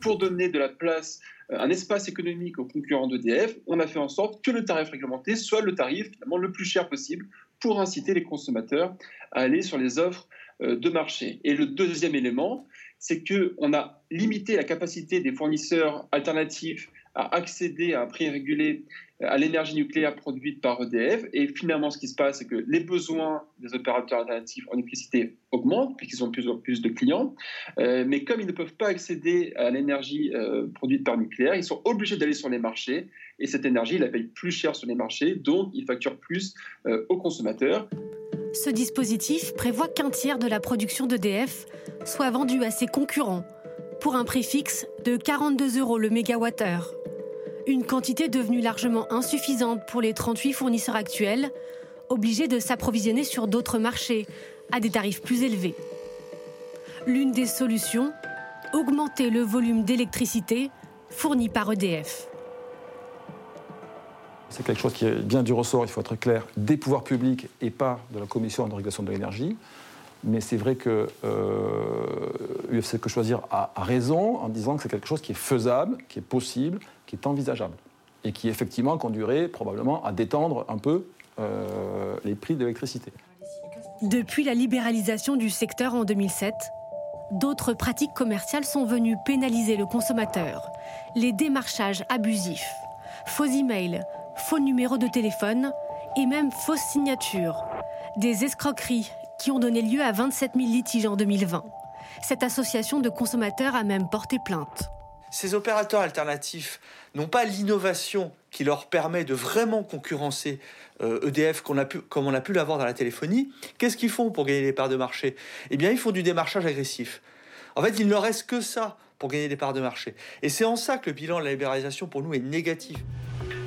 Pour donner de la place, euh, un espace économique aux concurrents d'EDF, on a fait en sorte que le tarif réglementé soit le tarif finalement le plus cher possible pour inciter les consommateurs à aller sur les offres euh, de marché. Et le deuxième élément, c'est qu'on a limité la capacité des fournisseurs alternatifs à accéder à un prix régulé euh, à l'énergie nucléaire produite par EDF. Et finalement, ce qui se passe, c'est que les besoins des opérateurs alternatifs en électricité augmentent, puisqu'ils ont plus plus de clients. Euh, mais comme ils ne peuvent pas accéder à l'énergie euh, produite par nucléaire, ils sont obligés d'aller sur les marchés. Et cette énergie, ils la payent plus cher sur les marchés, donc ils facturent plus aux consommateurs. Ce dispositif prévoit qu'un tiers de la production d'EDF soit vendu à ses concurrents pour un prix fixe de 42 euros le mégawattheure. Une quantité devenue largement insuffisante pour les 38 fournisseurs actuels, obligés de s'approvisionner sur d'autres marchés à des tarifs plus élevés. L'une des solutions, augmenter le volume d'électricité fourni par EDF. C'est quelque chose qui est bien du ressort, il faut être clair, des pouvoirs publics et pas de la Commission de régulation de l'énergie. Mais c'est vrai que euh, UFC Que Choisir a, raison en disant que c'est quelque chose qui est faisable, qui est possible, qui est envisageable. Et qui effectivement conduirait probablement à détendre un peu euh, les prix de l'électricité. Depuis la libéralisation du secteur en 2007, d'autres pratiques commerciales sont venues pénaliser le consommateur. Les démarchages abusifs, faux emails, faux numéros de téléphone et même fausses signatures. Des escroqueries qui ont donné lieu à 27 000 litiges en 2020. Cette association de consommateurs a même porté plainte. Ces opérateurs alternatifs n'ont pas l'innovation qui leur permet de vraiment concurrencer EDF euh, e comme on a pu l'avoir dans la téléphonie. Qu'est-ce qu'ils font pour gagner des parts de marché? Eh bien, ils font du démarchage agressif. En fait, il ne leur reste que ça pour gagner des parts de marché. Et c'est en ça que le bilan de la libéralisation pour nous est négatif.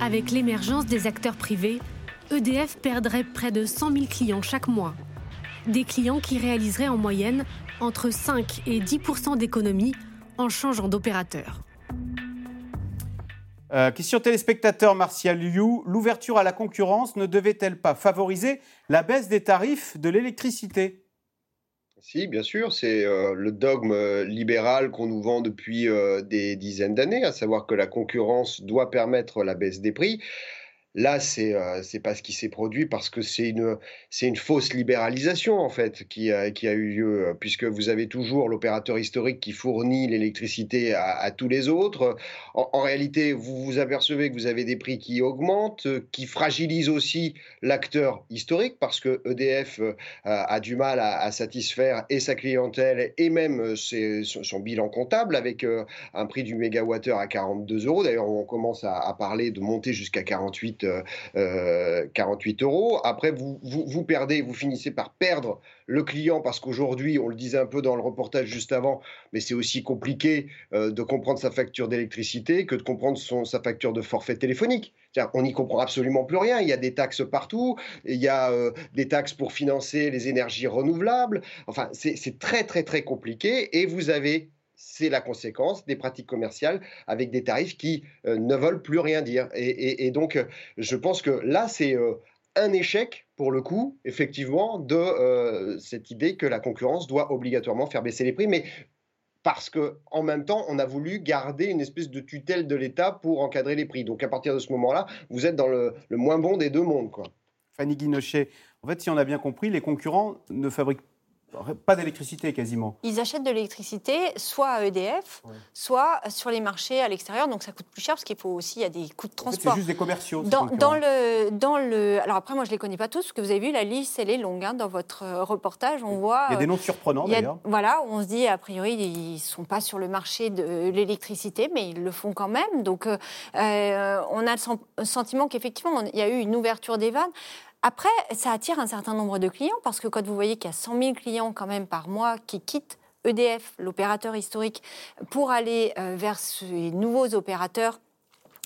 Avec l'émergence des acteurs privés, EDF perdrait près de 100 000 clients chaque mois des clients qui réaliseraient en moyenne entre 5 et 10% d'économie en changeant d'opérateur. Euh, question téléspectateur Martial Liu, l'ouverture à la concurrence ne devait-elle pas favoriser la baisse des tarifs de l'électricité? Si, bien sûr, c'est euh, le dogme euh, libéral qu'on nous vend depuis des dizaines d'années, à savoir que la concurrence doit permettre la baisse des prix. Là, c'est euh, pas ce qui s'est produit parce que c'est une fausse libéralisation en fait qui a, qui a eu lieu euh, puisque vous avez toujours l'opérateur historique qui fournit l'électricité à, tous les autres. En, réalité, vous vous apercevez que vous avez des prix qui augmentent, euh, qui fragilisent aussi l'acteur historique parce que EDF a du mal à, satisfaire et sa clientèle et même son, bilan comptable avec un prix du mégawattheure à 42 euros. D'ailleurs, on commence à, à parler de monter jusqu'à 48 48 euh, euros. Après, vous, vous, perdez, vous finissez par perdre le client parce qu'aujourd'hui, on le disait un peu dans le reportage juste avant, mais c'est aussi compliqué euh, de comprendre sa facture d'électricité que de comprendre son, sa facture de forfait téléphonique. On n'y comprend absolument plus rien. Il y a des taxes partout, il y a euh, des taxes pour financer les énergies renouvelables. Enfin, c'est très, très, très compliqué. Et vous avez c'est la conséquence des pratiques commerciales avec des tarifs qui euh, ne veulent plus rien dire. Et, donc, euh, je pense que là, c'est euh, un échec, pour le coup, effectivement, de cette idée que la concurrence doit obligatoirement faire baisser les prix. Mais parce que en même temps, on a voulu garder une espèce de tutelle de l'État pour encadrer les prix. Donc à partir de ce moment-là, vous êtes dans le, moins bon des deux mondes. Quoi. Fanny Guinochet, en fait, si on a bien compris, les concurrents ne fabriquent pas d'électricité quasiment. Ils achètent de l'électricité soit à EDF, soit sur les marchés à l'extérieur, donc ça coûte plus cher parce qu'il faut aussi, il y a des coûts de transport. c'est juste des commerciaux. Dans, dans, le, dans le, alors après moi je les connais pas tous, parce que vous avez vu la liste, elle est longue hein, dans votre euh, reportage, on voit. Il y a des noms surprenants d'ailleurs. Voilà, on se dit a priori ils sont pas sur le marché de l'électricité, mais ils le font quand même. Donc euh, euh, on a le sentiment qu'effectivement il y a eu une ouverture des vannes. Après, ça attire un certain nombre de clients parce que quand vous voyez qu'il y a 100 000 clients quand même par mois qui quittent EDF, l'opérateur historique, pour aller euh, vers ces nouveaux opérateurs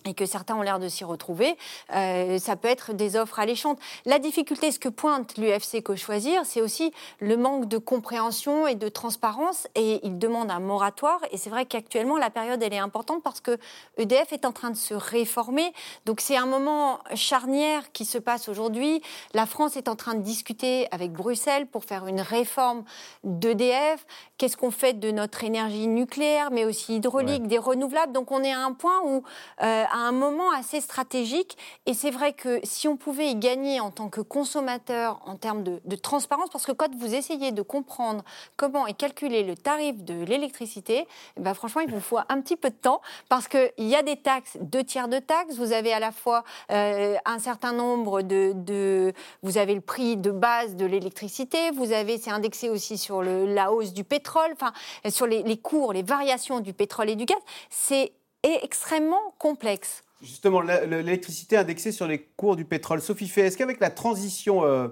et que certains ont l'air de s'y retrouver, euh, ça peut être des offres alléchantes. La difficulté, ce que pointe l'UFC Que Choisir, c'est aussi le manque de compréhension et de transparence, et il demande un moratoire. Et c'est vrai qu'actuellement, la période, elle est importante parce que EDF est en train de se réformer. Donc c'est un moment charnière qui se passe aujourd'hui. La France est en train de discuter avec Bruxelles pour faire une réforme d'EDF. Qu'est-ce qu'on fait de notre énergie nucléaire, mais aussi hydraulique, des renouvelables? Donc on est à un point où... Euh, à un moment assez stratégique. Et c'est vrai que si on pouvait y gagner en tant que consommateur en termes de, transparence, parce que quand vous essayez de comprendre comment est calculé le tarif de l'électricité, eh ben franchement, il vous faut un petit peu de temps parce qu'il y a des taxes, deux tiers de taxes. Vous avez à la fois euh, un certain nombre de, Vous avez le prix de base de l'électricité, vous avez, c'est indexé aussi sur la hausse du pétrole, enfin, sur les, les cours, les variations du pétrole et du gaz. C'est est extrêmement complexe. Justement, l'électricité indexée sur les cours du pétrole. Sophie Fay, est-ce qu'avec la transition euh,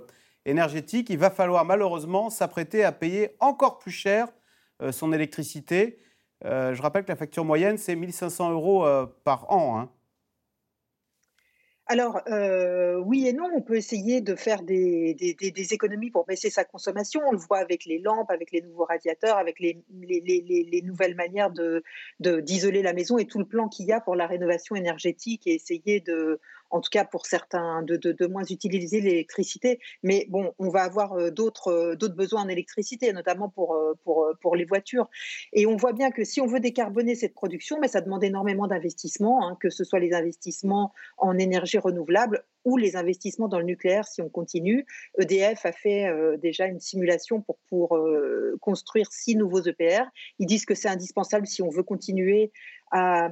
énergétique, il va falloir malheureusement s'apprêter à payer encore plus cher euh, son électricité? Euh, Je rappelle que la facture moyenne, c'est 1500 euros par an. Hein. Alors, euh, oui et non, on peut essayer de faire des, économies pour baisser sa consommation. On le voit avec les lampes, avec les nouveaux radiateurs, avec les, nouvelles manières d'isoler la maison et tout le plan qu'il y a pour la rénovation énergétique et essayer de, en tout cas pour certains, de, moins utiliser l'électricité. Mais bon, on va avoir euh, d'autres euh, d'autres besoins en électricité, notamment pour, euh, pour, les voitures. Et on voit bien que si on veut décarboner cette production, mais ça demande énormément d'investissements, hein, que ce soit les investissements en énergie renouvelable ou les investissements dans le nucléaire si on continue. EDF a fait déjà une simulation pour, construire six nouveaux EPR. Ils disent que c'est indispensable si on veut continuer à,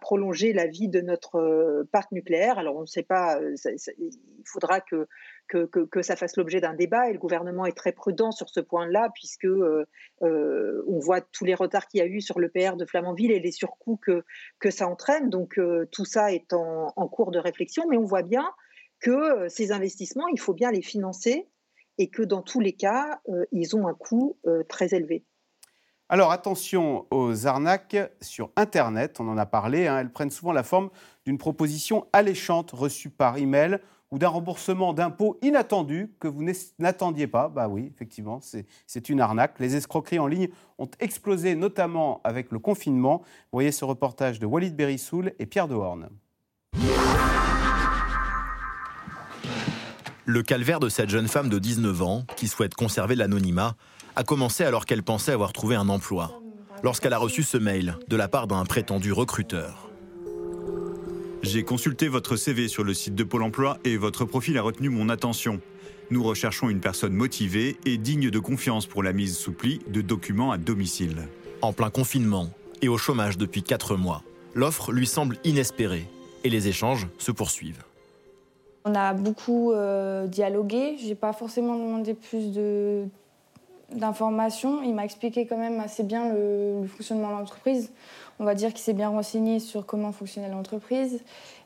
prolonger la vie de notre parc nucléaire. Alors on ne sait pas, euh, il faudra que, ça fasse l'objet d'un débat et le gouvernement est très prudent sur ce point-là puisque euh, on voit tous les retards qu'il y a eu sur le PR de Flamanville et les surcoûts que, ça entraîne. Donc tout ça est en, cours de réflexion, mais on voit bien que ces investissements, il faut bien les financer et que dans tous les cas, ils ont un coût très élevé. Alors attention aux arnaques sur Internet, on en a parlé, hein. elles prennent souvent la forme d'une proposition alléchante reçue par email ou d'un remboursement d'impôts inattendu que vous n'attendiez pas. Bah oui, effectivement, c'est une arnaque. Les escroqueries en ligne ont explosé, notamment avec le confinement. Vous voyez ce reportage de Walid Berissoul et Pierre Dehorne. Le calvaire de cette jeune femme de 19 ans, qui souhaite conserver l'anonymat, a commencé alors qu'elle pensait avoir trouvé un emploi, lorsqu'elle a reçu ce mail de la part d'un prétendu recruteur. J'ai consulté votre CV sur le site de Pôle Emploi et votre profil a retenu mon attention. Nous recherchons une personne motivée et digne de confiance pour la mise sous pli de documents à domicile. En plein confinement et au chômage depuis 4 mois, l'offre lui semble inespérée et les échanges se poursuivent. On a beaucoup euh, dialogué. J'ai pas forcément demandé plus de d'informations. Il m'a expliqué quand même assez bien le, fonctionnement de l'entreprise. On va dire qu'il s'est bien renseigné sur comment fonctionnait l'entreprise.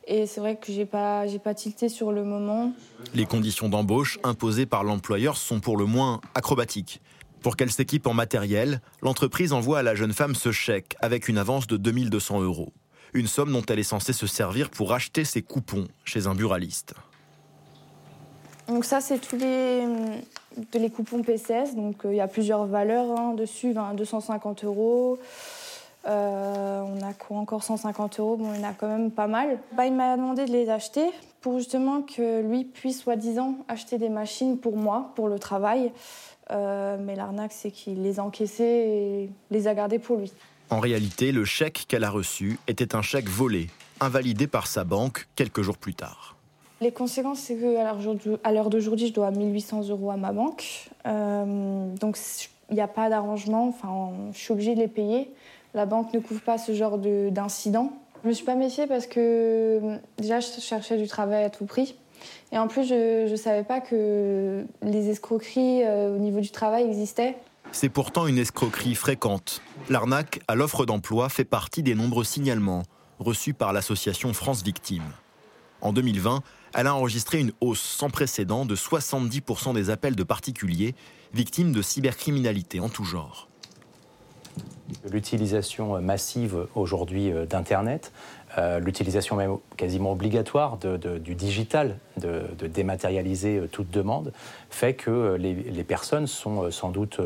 Et c'est vrai que j'ai pas, j'ai pas tilté sur le moment. Les conditions d'embauche imposées par l'employeur sont pour le moins acrobatiques. Pour qu'elle s'équipe en matériel, l'entreprise envoie à la jeune femme ce chèque avec une avance de 2200 euros. Une somme dont elle est censée se servir pour acheter ses coupons chez un buraliste. Donc ça, c'est tous les, les coupons PCS. Donc euh, il y a plusieurs valeurs hein, dessus, 250 euros. Euh, on a quoi encore 150 euros, bon, il y en a quand même pas mal. Bah, il m'a demandé de les acheter pour justement que lui puisse soi-disant acheter des machines pour moi, pour le travail. Euh, mais l'arnaque, c'est qu'il les a encaissées et les a gardées pour lui. En réalité, le chèque qu'elle a reçu était un chèque volé, invalidé par sa banque quelques jours plus tard. Les conséquences, c'est qu'à l'heure d'aujourd'hui, je dois 1800 euros à ma banque. Euh, donc, il n'y a pas d'arrangement. Enfin, je suis obligée de les payer. La banque ne couvre pas ce genre d'incident. Je ne me suis pas méfiée parce que déjà, je cherchais du travail à tout prix. Et en plus, je ne savais pas que les escroqueries euh, au niveau du travail existaient. C'est pourtant une escroquerie fréquente. L'arnaque à l'offre d'emploi fait partie des nombreux signalements reçus par l'association France Victimes. En 2020, elle a enregistré une hausse sans précédent de 70% des appels de particuliers victimes de cybercriminalité en tout genre. L'utilisation massive aujourd'hui d'Internet, l'utilisation même quasiment obligatoire du digital, de, dématérialiser toute demande, fait que les personnes sont sans doute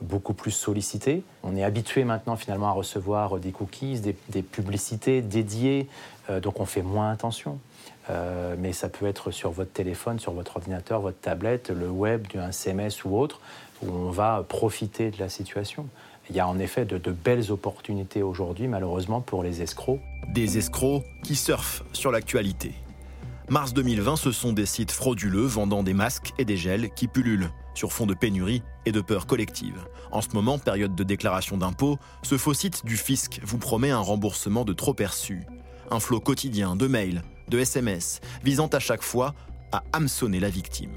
beaucoup plus sollicité. On est habitué maintenant finalement à recevoir des cookies, des, publicités dédiées, euh, donc on fait moins attention. Euh, mais ça peut être sur votre téléphone, sur votre ordinateur, votre tablette, le web, un SMS ou autre, où on va profiter de la situation. Il y a en effet de, de belles opportunités aujourd'hui, malheureusement, pour les escrocs. Des escrocs qui surfent sur l'actualité. Mars 2020, ce sont des sites frauduleux vendant des masques et des gels qui pullulent sur fond de pénurie et de peur collective. En ce moment, période de déclaration d'impôts, ce faux site du fisc vous promet un remboursement de trop perçu. Un flot quotidien de mails, de SMS, visant à chaque fois à hameçonner la victime.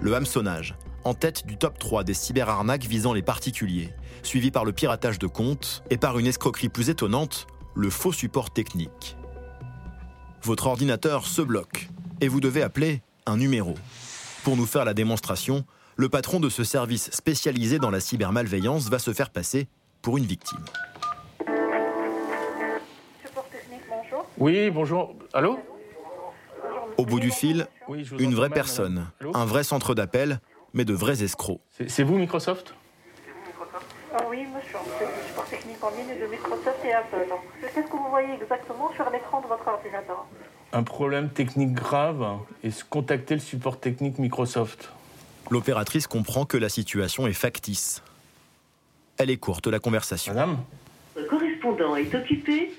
Le hameçonnage, en tête du top 3 des cyberarnaques visant les particuliers, suivi par le piratage de comptes et par une escroquerie plus étonnante, le faux support technique. Votre ordinateur se bloque et vous devez appeler un numéro. Pour nous faire la démonstration, le patron de ce service spécialisé dans la cybermalveillance va se faire passer pour une victime. Oui, bonjour. Allô? Au bout du fil, une vraie personne, un vrai centre d'appel, mais de vrais escrocs. C'est vous Microsoft? Ah Oui, monsieur, c'est le support technique en ligne de Microsoft et Apple. Qu'est-ce que vous voyez exactement sur l'écran de votre ordinateur? Un problème technique grave et contacter le support technique Microsoft? L'opératrice comprend que la situation est factice. Elle est courte, la conversation. Madame? Le correspondant est occupé.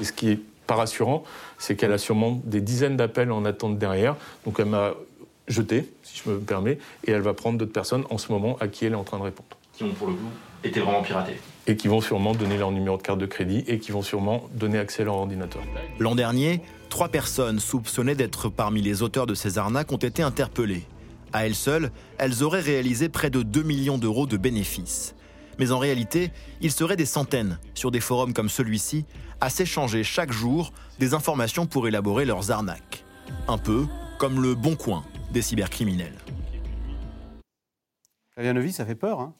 Et ce qui est pas rassurant, c'est qu'elle a sûrement des dizaines d'appels en attente derrière. Donc elle m'a jeté, si je me permets, et elle va prendre d'autres personnes en ce moment à qui elle est en train de répondre. Qui ont pour le coup été vraiment piratés. Et qui vont sûrement donner leur numéro de carte de crédit et qui vont sûrement donner accès à leur ordinateur. L'an dernier, trois personnes soupçonnées d'être parmi les auteurs de ces arnaques ont été interpellées. À elles seules, elles auraient réalisé près de 2 millions d'euros de bénéfices. Mais en réalité, il serait des centaines, sur des forums comme celui-ci, à s'échanger chaque jour des informations pour élaborer leurs arnaques. Un peu comme le bon coin des cybercriminels. Fabien ça fait peur. Hein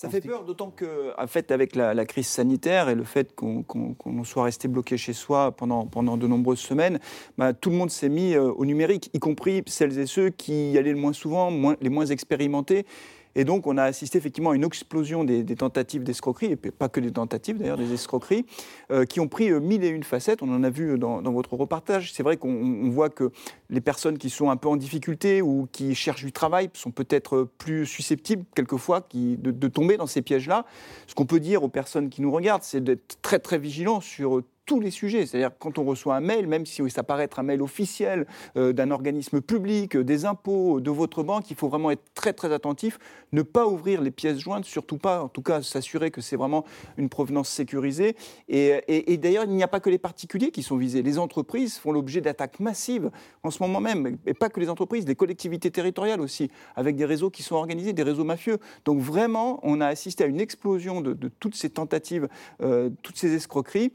ça fait peur, d'autant que, en fait, avec la, crise sanitaire et le fait qu'on soit resté bloqué chez soi pendant, pendant de nombreuses semaines, bah, tout le monde s'est mis euh, au numérique, y compris celles et ceux qui y allaient le moins souvent, les moins expérimentés. Et donc, on a assisté effectivement à une explosion des, tentatives d'escroquerie, et pas que des tentatives d'ailleurs, des escroqueries, euh, qui ont pris euh, mille et une facettes. On en a vu dans, votre reportage. C'est vrai qu'on voit que les personnes qui sont un peu en difficulté ou qui cherchent du travail sont peut-être plus susceptibles, quelquefois, de, de tomber dans ces pièges-là. Ce qu'on peut dire aux personnes qui nous regardent, c'est d'être très, très vigilant sur tous les sujets. C'est-à-dire quand on reçoit un mail, même si ça paraît être un mail officiel euh, d'un organisme public, euh, des impôts, de votre banque, il faut vraiment être très très attentif, ne pas ouvrir les pièces jointes, surtout pas, en tout cas s'assurer que c'est vraiment une provenance sécurisée. Et, d'ailleurs, il n'y a pas que les particuliers qui sont visés. Les entreprises font l'objet d'attaques massives en ce moment même, et pas que les entreprises, les collectivités territoriales aussi, avec des réseaux qui sont organisés, des réseaux mafieux. Donc vraiment, on a assisté à une explosion de, toutes ces tentatives, euh, toutes ces escroqueries.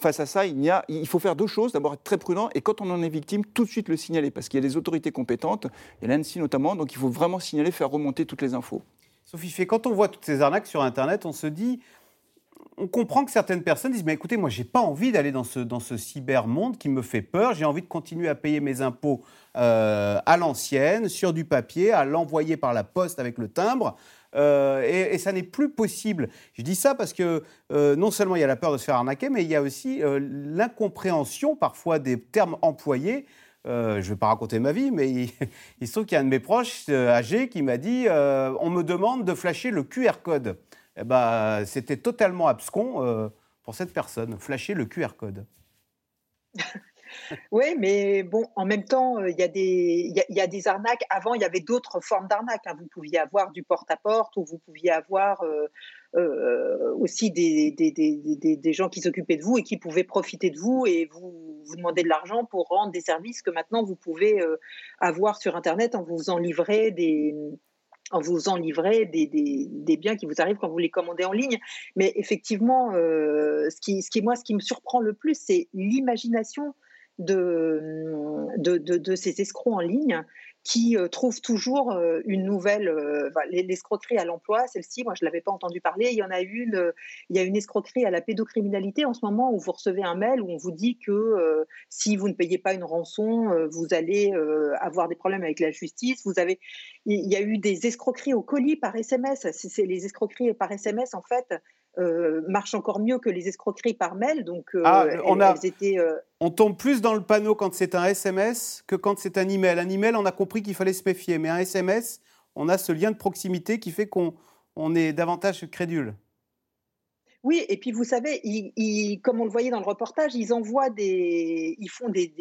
Face à ça, il, faut faire deux choses. D'abord, être très prudent et quand on en est victime, tout de suite le signaler parce qu'il y a des autorités compétentes, a l'ANSI notamment, donc il faut vraiment signaler, faire remonter toutes les infos. Sophie quand on voit toutes ces arnaques sur Internet, on se dit, on comprend que certaines personnes disent, mais écoutez, moi, j'ai pas envie d'aller dans ce, dans ce cyber-monde qui me fait peur, j'ai envie de continuer à payer mes impôts euh, à l'ancienne, sur du papier, à l'envoyer par la poste avec le timbre. Euh, et, ça n'est plus possible. Je dis ça parce que euh, non seulement il y a la peur de se faire arnaquer, mais il y a aussi euh, l'incompréhension parfois des termes employés. je ne vais pas raconter ma vie, mais *laughs* il, se trouve qu'il y a un de mes proches âgés qui m'a dit on me demande de flasher le QR code. Eh ben, C'était totalement abscon pour cette personne, flasher le QR code. *laughs* Oui, mais bon, en même temps, euh, il y, a des, y, a, des arnaques. Avant, il y avait d'autres formes d'arnaques. Hein. Vous pouviez avoir du porte-à-porte ou vous pouviez avoir euh, euh, aussi des, des, des, des, gens qui s'occupaient de vous et qui pouvaient profiter de vous et vous, vous demander de l'argent pour rendre des services que maintenant vous pouvez avoir sur Internet en vous en livrant des en vous en des, des, des, biens qui vous arrivent quand vous les commandez en ligne. Mais effectivement, ce, qui, ce qui, moi, ce qui me surprend le plus, c'est l'imagination de, de, de, ces escrocs en ligne qui euh, trouvent toujours euh, une nouvelle. Euh, l'escroquerie à l'emploi, celle-ci, moi je ne l'avais pas entendu parler. Il y en a une, il y a une escroquerie à la pédocriminalité en ce moment où vous recevez un mail où on vous dit que si vous ne payez pas une rançon, vous allez avoir des problèmes avec la justice. Vous avez, il y a eu des escroqueries au colis par SMS. C'est les escroqueries par SMS en fait euh, marche encore mieux que les escroqueries par mail. Donc, euh, ah, on, a, euh, on tombe plus dans le panneau quand c'est un SMS que quand c'est un email. Un email, on a compris qu'il fallait se méfier, mais un SMS, on a ce lien de proximité qui fait qu'on on est davantage crédule. Oui, et puis vous savez, comme on le voyait dans le reportage, ils envoient des, ils font des,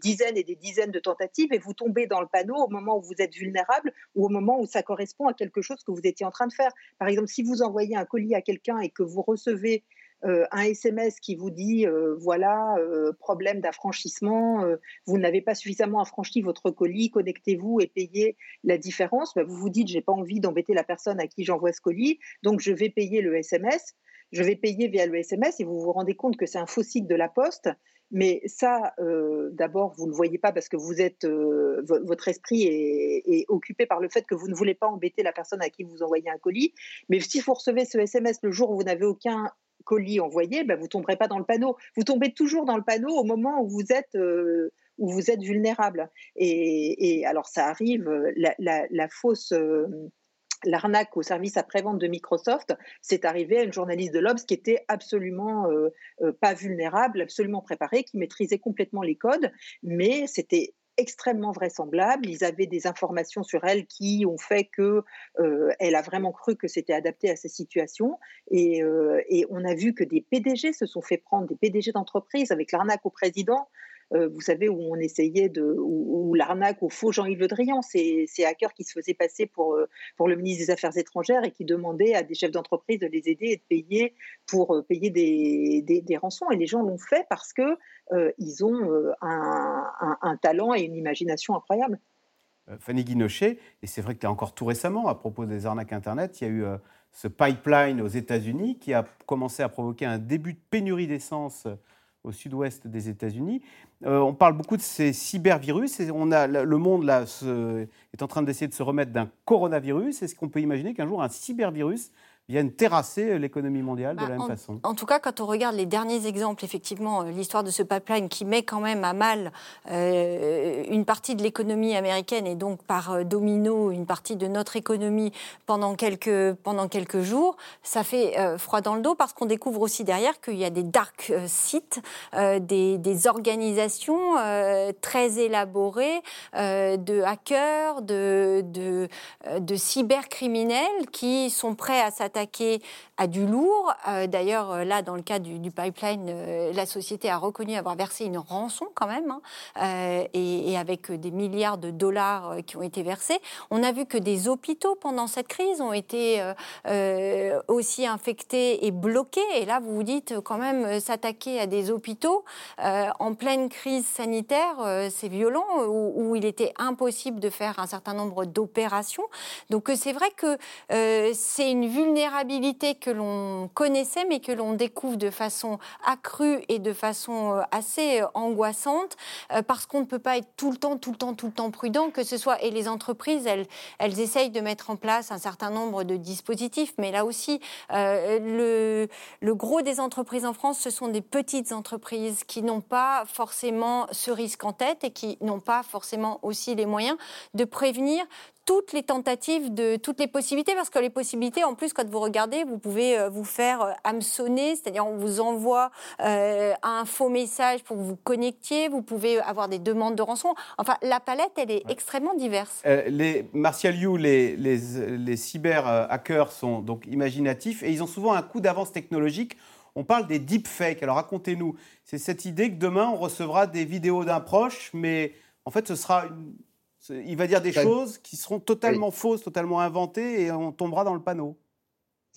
dizaines et des dizaines de tentatives et vous tombez dans le panneau au moment où vous êtes vulnérable ou au moment où ça correspond à quelque chose que vous étiez en train de faire. Par exemple, si vous envoyez un colis à quelqu'un et que vous recevez euh, un SMS qui vous dit euh, voilà euh, problème d'affranchissement, vous n'avez pas suffisamment affranchi votre colis, connectez-vous et payez la différence. Ben, vous vous dites j'ai pas envie d'embêter la personne à qui j'envoie ce colis, donc je vais payer le SMS je vais payer via le SMS et vous vous rendez compte que c'est un faux site de la Poste. Mais ça, d'abord, vous ne voyez pas parce que vous êtes, votre esprit est, occupé par le fait que vous ne voulez pas embêter la personne à qui vous envoyez un colis. Mais si vous recevez ce SMS le jour où vous n'avez aucun colis envoyé, ben vous ne tomberez pas dans le panneau. Vous tombez toujours dans le panneau au moment où vous êtes, euh, où vous êtes vulnérable. Et, alors, ça arrive, la, fausse l'arnaque au service après-vente de Microsoft, c'est arrivé à une journaliste de l'Obs qui était absolument euh, euh, pas vulnérable, absolument préparée, qui maîtrisait complètement les codes, mais c'était extrêmement vraisemblable. Ils avaient des informations sur elle qui ont fait que euh, elle a vraiment cru que c'était adapté à ces situations. Et, et, on a vu que des PDG se sont fait prendre, des PDG d'entreprise avec l'arnaque au président. Euh, vous savez, où on essayait de. où, l'arnaque au faux Jean-Yves Le Drian, ces, hackers qui se faisaient passer pour, euh, pour le ministre des Affaires étrangères et qui demandaient à des chefs d'entreprise de les aider et de payer pour euh, payer des, des, rançons. Et les gens l'ont fait parce que ils ont un, talent et une imagination incroyable. Fanny Guinochet, et c'est vrai que là encore tout récemment, à propos des arnaques Internet, il y a eu ce pipeline aux États-Unis qui a commencé à provoquer un début de pénurie d'essence au sud-ouest des États-Unis. Euh, on parle beaucoup de ces cybervirus et on a, le monde là, est en train d'essayer de se remettre d'un coronavirus. Est-ce qu'on peut imaginer qu'un jour un cybervirus viennent terrasser l'économie mondiale de la bah, même façon. En tout cas, quand on regarde les derniers exemples, effectivement, euh, l'histoire de ce pipeline qui met quand même à mal euh, une partie de l'économie américaine et donc par euh, domino une partie de notre économie pendant quelques, pendant quelques jours, ça fait froid dans le dos parce qu'on découvre aussi derrière qu'il y a des dark sites, des, des, organisations très élaborées de hackers, de, de, de cybercriminels qui sont prêts à s'attaquer attaqué à du lourd. Euh, d'ailleurs, euh, là, dans le cas du, pipeline, euh, la société a reconnu avoir versé une rançon quand même, hein, et, avec des milliards de dollars qui ont été versés. On a vu que des hôpitaux pendant cette crise ont été aussi infectés et bloqués. Et là, vous vous dites quand même s'attaquer à des hôpitaux en pleine crise sanitaire, c'est violent, où, il était impossible de faire un certain nombre d'opérations. Donc c'est vrai que c'est une vulnérabilité que l'on connaissait, mais que l'on découvre de façon accrue et de façon euh, assez euh, angoissante, euh, parce qu'on ne peut pas être tout le temps, tout le temps, tout le temps prudent, que ce soit. Et les entreprises, elles, elles essayent de mettre en place un certain nombre de dispositifs, mais là aussi, le, le gros des entreprises en France, ce sont des petites entreprises qui n'ont pas forcément ce risque en tête et qui n'ont pas forcément aussi les moyens de prévenir toutes les tentatives de toutes les possibilités, parce que les possibilités, en plus, quand vous regardez, vous pouvez euh, vous faire euh, hameçonner, c'est-à-dire on vous envoie euh, un faux message pour que vous connectiez, vous pouvez avoir des demandes de rançon. Enfin, la palette, elle est extrêmement diverse. les Martial You, les, les, les cyber-hackers sont donc imaginatifs et ils ont souvent un coup d'avance technologique. On parle des deepfakes. Alors racontez-nous, c'est cette idée que demain on recevra des vidéos d'un proche, mais en fait ce sera une il va dire des choses qui seront totalement fausses, totalement inventées, et on tombera dans le panneau.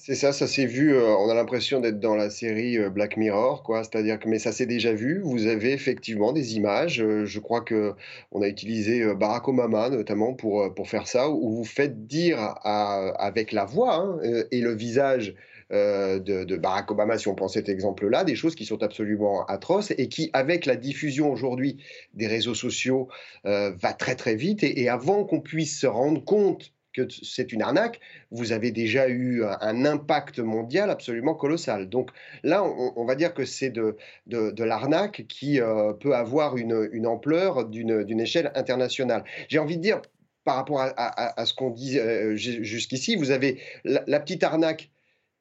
C'est ça, ça s'est vu. Euh, on a l'impression d'être dans la série euh, Black Mirror, quoi. C'est-à-dire que, mais ça s'est déjà vu. Vous avez effectivement des images. Euh, je crois que on a utilisé Barack Obama notamment pour pour faire ça, où vous faites dire avec la voix hein, et le visage de, Barack Obama, si on prend cet exemple-là, des choses qui sont absolument atroces et qui, avec la diffusion aujourd'hui des réseaux sociaux, va très très vite. et avant qu'on puisse se rendre compte que c'est une arnaque, vous avez déjà eu un, impact mondial absolument colossal. Donc là, on, va dire que c'est de, de, l'arnaque qui euh, peut avoir une, une ampleur d'une échelle internationale. J'ai envie de dire, par rapport à, ce qu'on dit euh, jusqu'ici, vous avez la petite arnaque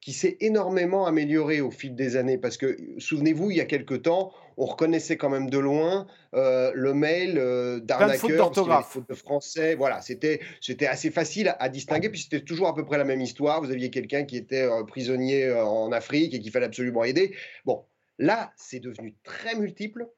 qui s'est énormément amélioré au fil des années. Parce que, souvenez-vous, il y a quelque temps, on reconnaissait quand même de loin euh, le mail euh, d'arnaqueur, de français. Voilà, c'était, c'était assez facile à, distinguer, puis c'était toujours à peu près la même histoire. Vous aviez quelqu'un qui était euh, prisonnier euh, en Afrique et qu'il fallait absolument aider. Bon, là, c'est devenu très multiple.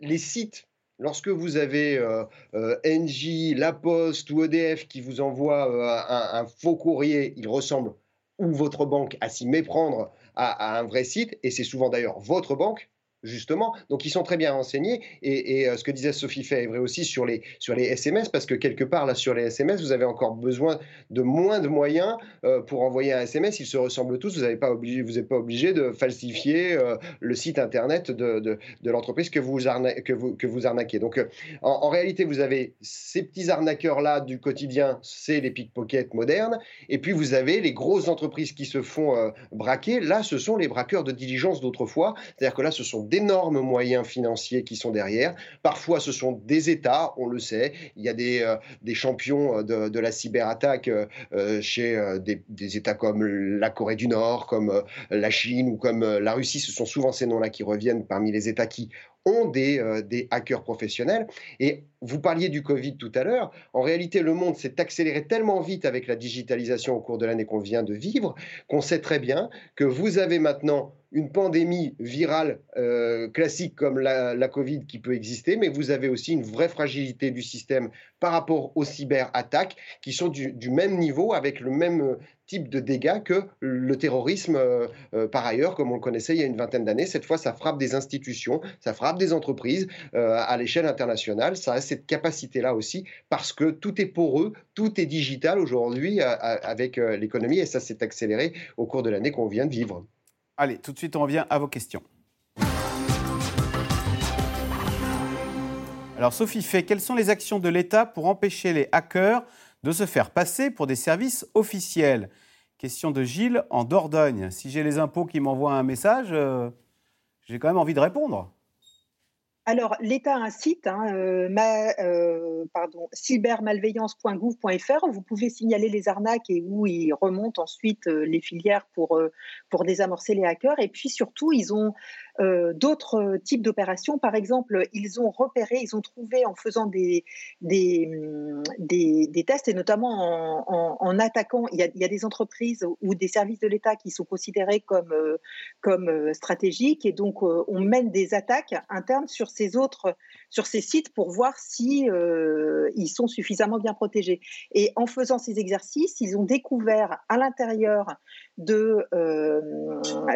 Les sites Lorsque vous avez euh, euh, NJ, La Poste ou EDF qui vous envoient un, un, faux courrier, il ressemble ou votre banque à s'y méprendre à, un vrai site, et c'est souvent d'ailleurs votre banque justement. Donc, ils sont très bien renseignés. Et, euh, ce que disait Sophie fait est vrai aussi sur les, sur les SMS, parce que quelque part, là, sur les SMS, vous avez encore besoin de moins de moyens euh, pour envoyer un SMS. Ils se ressemblent tous. Vous n'êtes pas, obligé, pas obligé de falsifier euh, le site Internet de, de, l'entreprise que vous, que, vous, que vous arnaquez. Donc, en, en, réalité, vous avez ces petits arnaqueurs-là du quotidien, c'est les pickpockets modernes. Et puis, vous avez les grosses entreprises qui se font braquer. Là, ce sont les braqueurs de diligence d'autrefois. C'est-à-dire que là, ce sont d'énormes moyens financiers qui sont derrière. Parfois, ce sont des États, on le sait. Il y a des, euh, des champions de, de, la cyberattaque euh, chez euh, des, des, États comme la Corée du Nord, comme la Chine ou comme la Russie. Ce sont souvent ces noms-là qui reviennent parmi les États qui ont des, des, hackers professionnels. Et vous parliez du Covid tout à l'heure. En réalité, le monde s'est accéléré tellement vite avec la digitalisation au cours de l'année qu'on vient de vivre qu'on sait très bien que vous avez maintenant une pandémie virale euh, classique comme la, Covid qui peut exister, mais vous avez aussi une vraie fragilité du système par rapport aux cyberattaques qui sont du, même niveau avec le même euh, type de dégâts que le terrorisme euh, par ailleurs, comme on le connaissait il y a une vingtaine d'années. Cette fois, ça frappe des institutions, ça frappe des entreprises à l'échelle internationale. Ça a cette capacité-là aussi parce que tout est poreux, tout est digital aujourd'hui avec l'économie et ça s'est accéléré au cours de l'année qu'on vient de vivre. Allez, tout de suite, on revient à vos questions. Alors, Sophie fait, quelles sont les actions de l'État pour empêcher les hackers de se faire passer pour des services officiels? Question de Gilles en Dordogne. Si j'ai les impôts qui m'envoient un message, euh, j'ai quand même envie de répondre. Alors, l'État site, hein, euh, euh, cybermalveillance.gouv.fr, où vous pouvez signaler les arnaques et où ils remontent ensuite euh, les filières pour, pour désamorcer les hackers. Et puis surtout, ils ont euh, d'autres euh, types d'opérations. Par exemple, ils ont repéré, ils ont trouvé en faisant des, des, des, tests, et notamment en, attaquant, il y, a, des entreprises ou des services de l'État qui sont considérés comme, euh, comme stratégiques, et donc on mène des attaques internes sur ces autres, sur ces sites pour voir si ils sont suffisamment bien protégés. Et en faisant ces exercices, ils ont découvert à l'intérieur de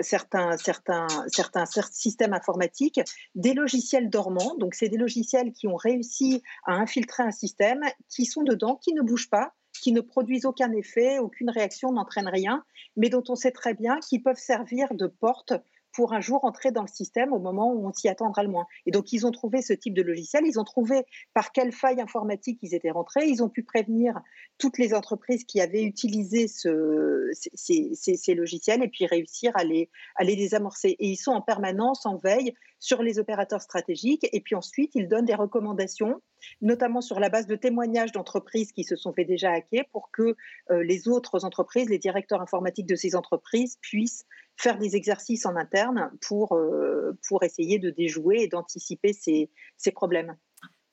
certains, certains, certains systèmes informatiques des logiciels dormants. Donc, c'est des logiciels qui ont réussi à infiltrer un système, qui sont dedans, qui ne bougent pas, qui ne produisent aucun effet, aucune réaction, n'entraînent rien, mais dont on sait très bien qu'ils peuvent servir de porte pour un jour entrer dans le système au moment où on s'y attendra le moins. Et donc, ils ont trouvé ce type de logiciel, ils ont trouvé par quelle faille informatique ils étaient rentrés, ils ont pu prévenir toutes les entreprises qui avaient utilisé ce, ces, logiciels et puis réussir à les désamorcer. Et ils sont en permanence en veille sur les opérateurs stratégiques. Et puis ensuite, ils donnent des recommandations, notamment sur la base de témoignages d'entreprises qui se sont fait déjà hacker pour que euh, les autres entreprises, les directeurs informatiques de ces entreprises puissent faire des exercices en interne pour, euh, pour essayer de déjouer et d'anticiper ces, ces problèmes.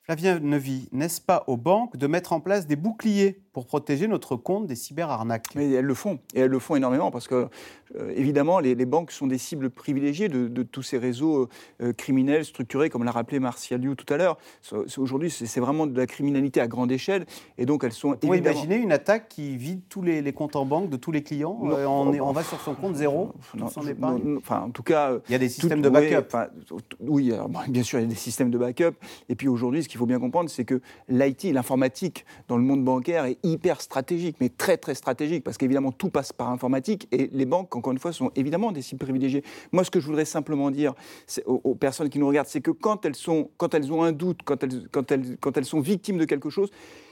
Flavien Neuvy, n'est-ce pas aux banques de mettre en place des boucliers? Pour protéger notre compte des cyberarnaques. Mais elles le font, et elles le font énormément, parce que, euh, évidemment, les, banques sont des cibles privilégiées de, tous ces réseaux euh, criminels structurés, comme l'a rappelé Martial Liu tout à l'heure. Aujourd'hui, c'est vraiment de la criminalité à grande échelle, et donc elles sont Vous évidemment... imaginez une attaque qui vide tous les, comptes en banque de tous les clients euh, on, est, on, va sur son compte zéro, non, son enfin, en tout cas... Il y a des systèmes de backup. Oui, bien sûr, il y a des systèmes de backup, et puis aujourd'hui, ce qu'il faut bien comprendre, c'est que l'IT, l'informatique, dans le monde bancaire, est hyper stratégique, mais très très stratégique, parce qu'évidemment tout passe par informatique et les banques, encore une fois, sont évidemment des cibles privilégiées. Moi, ce que je voudrais simplement dire aux, personnes qui nous regardent, c'est que quand elles, ont un doute, quand elles sont victimes de quelque chose,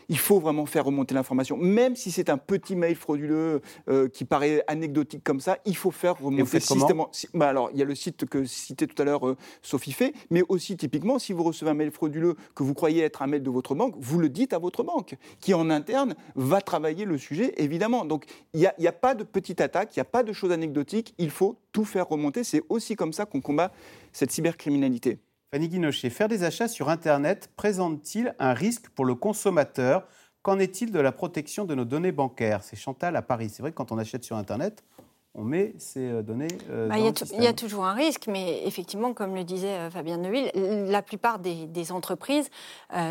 il faut vraiment faire remonter l'information. Même si c'est un petit mail frauduleux euh, qui paraît anecdotique comme ça, il faut faire remonter systématiquement. Bah alors, il y a le site que citait tout à l'heure euh, Sophie fait, mais aussi typiquement, si vous recevez un mail frauduleux que vous croyez être un mail de votre banque, vous le dites à votre banque, qui en interne va travailler le sujet, évidemment. Donc, il n'y a, a, pas de petite attaque, il n'y a pas de choses anecdotiques, il faut tout faire remonter. C'est aussi comme ça qu'on combat cette cybercriminalité. Fanny Guinochet, faire des achats sur Internet présente-t-il un risque pour le consommateur? Qu'en est-il de la protection de nos données bancaires? C'est Chantal à Paris. C'est vrai quand on achète sur Internet, on met ces euh, données euh, bah, Il y, a toujours un risque, mais effectivement, comme le disait euh, Fabien Neuville, la plupart des, entreprises,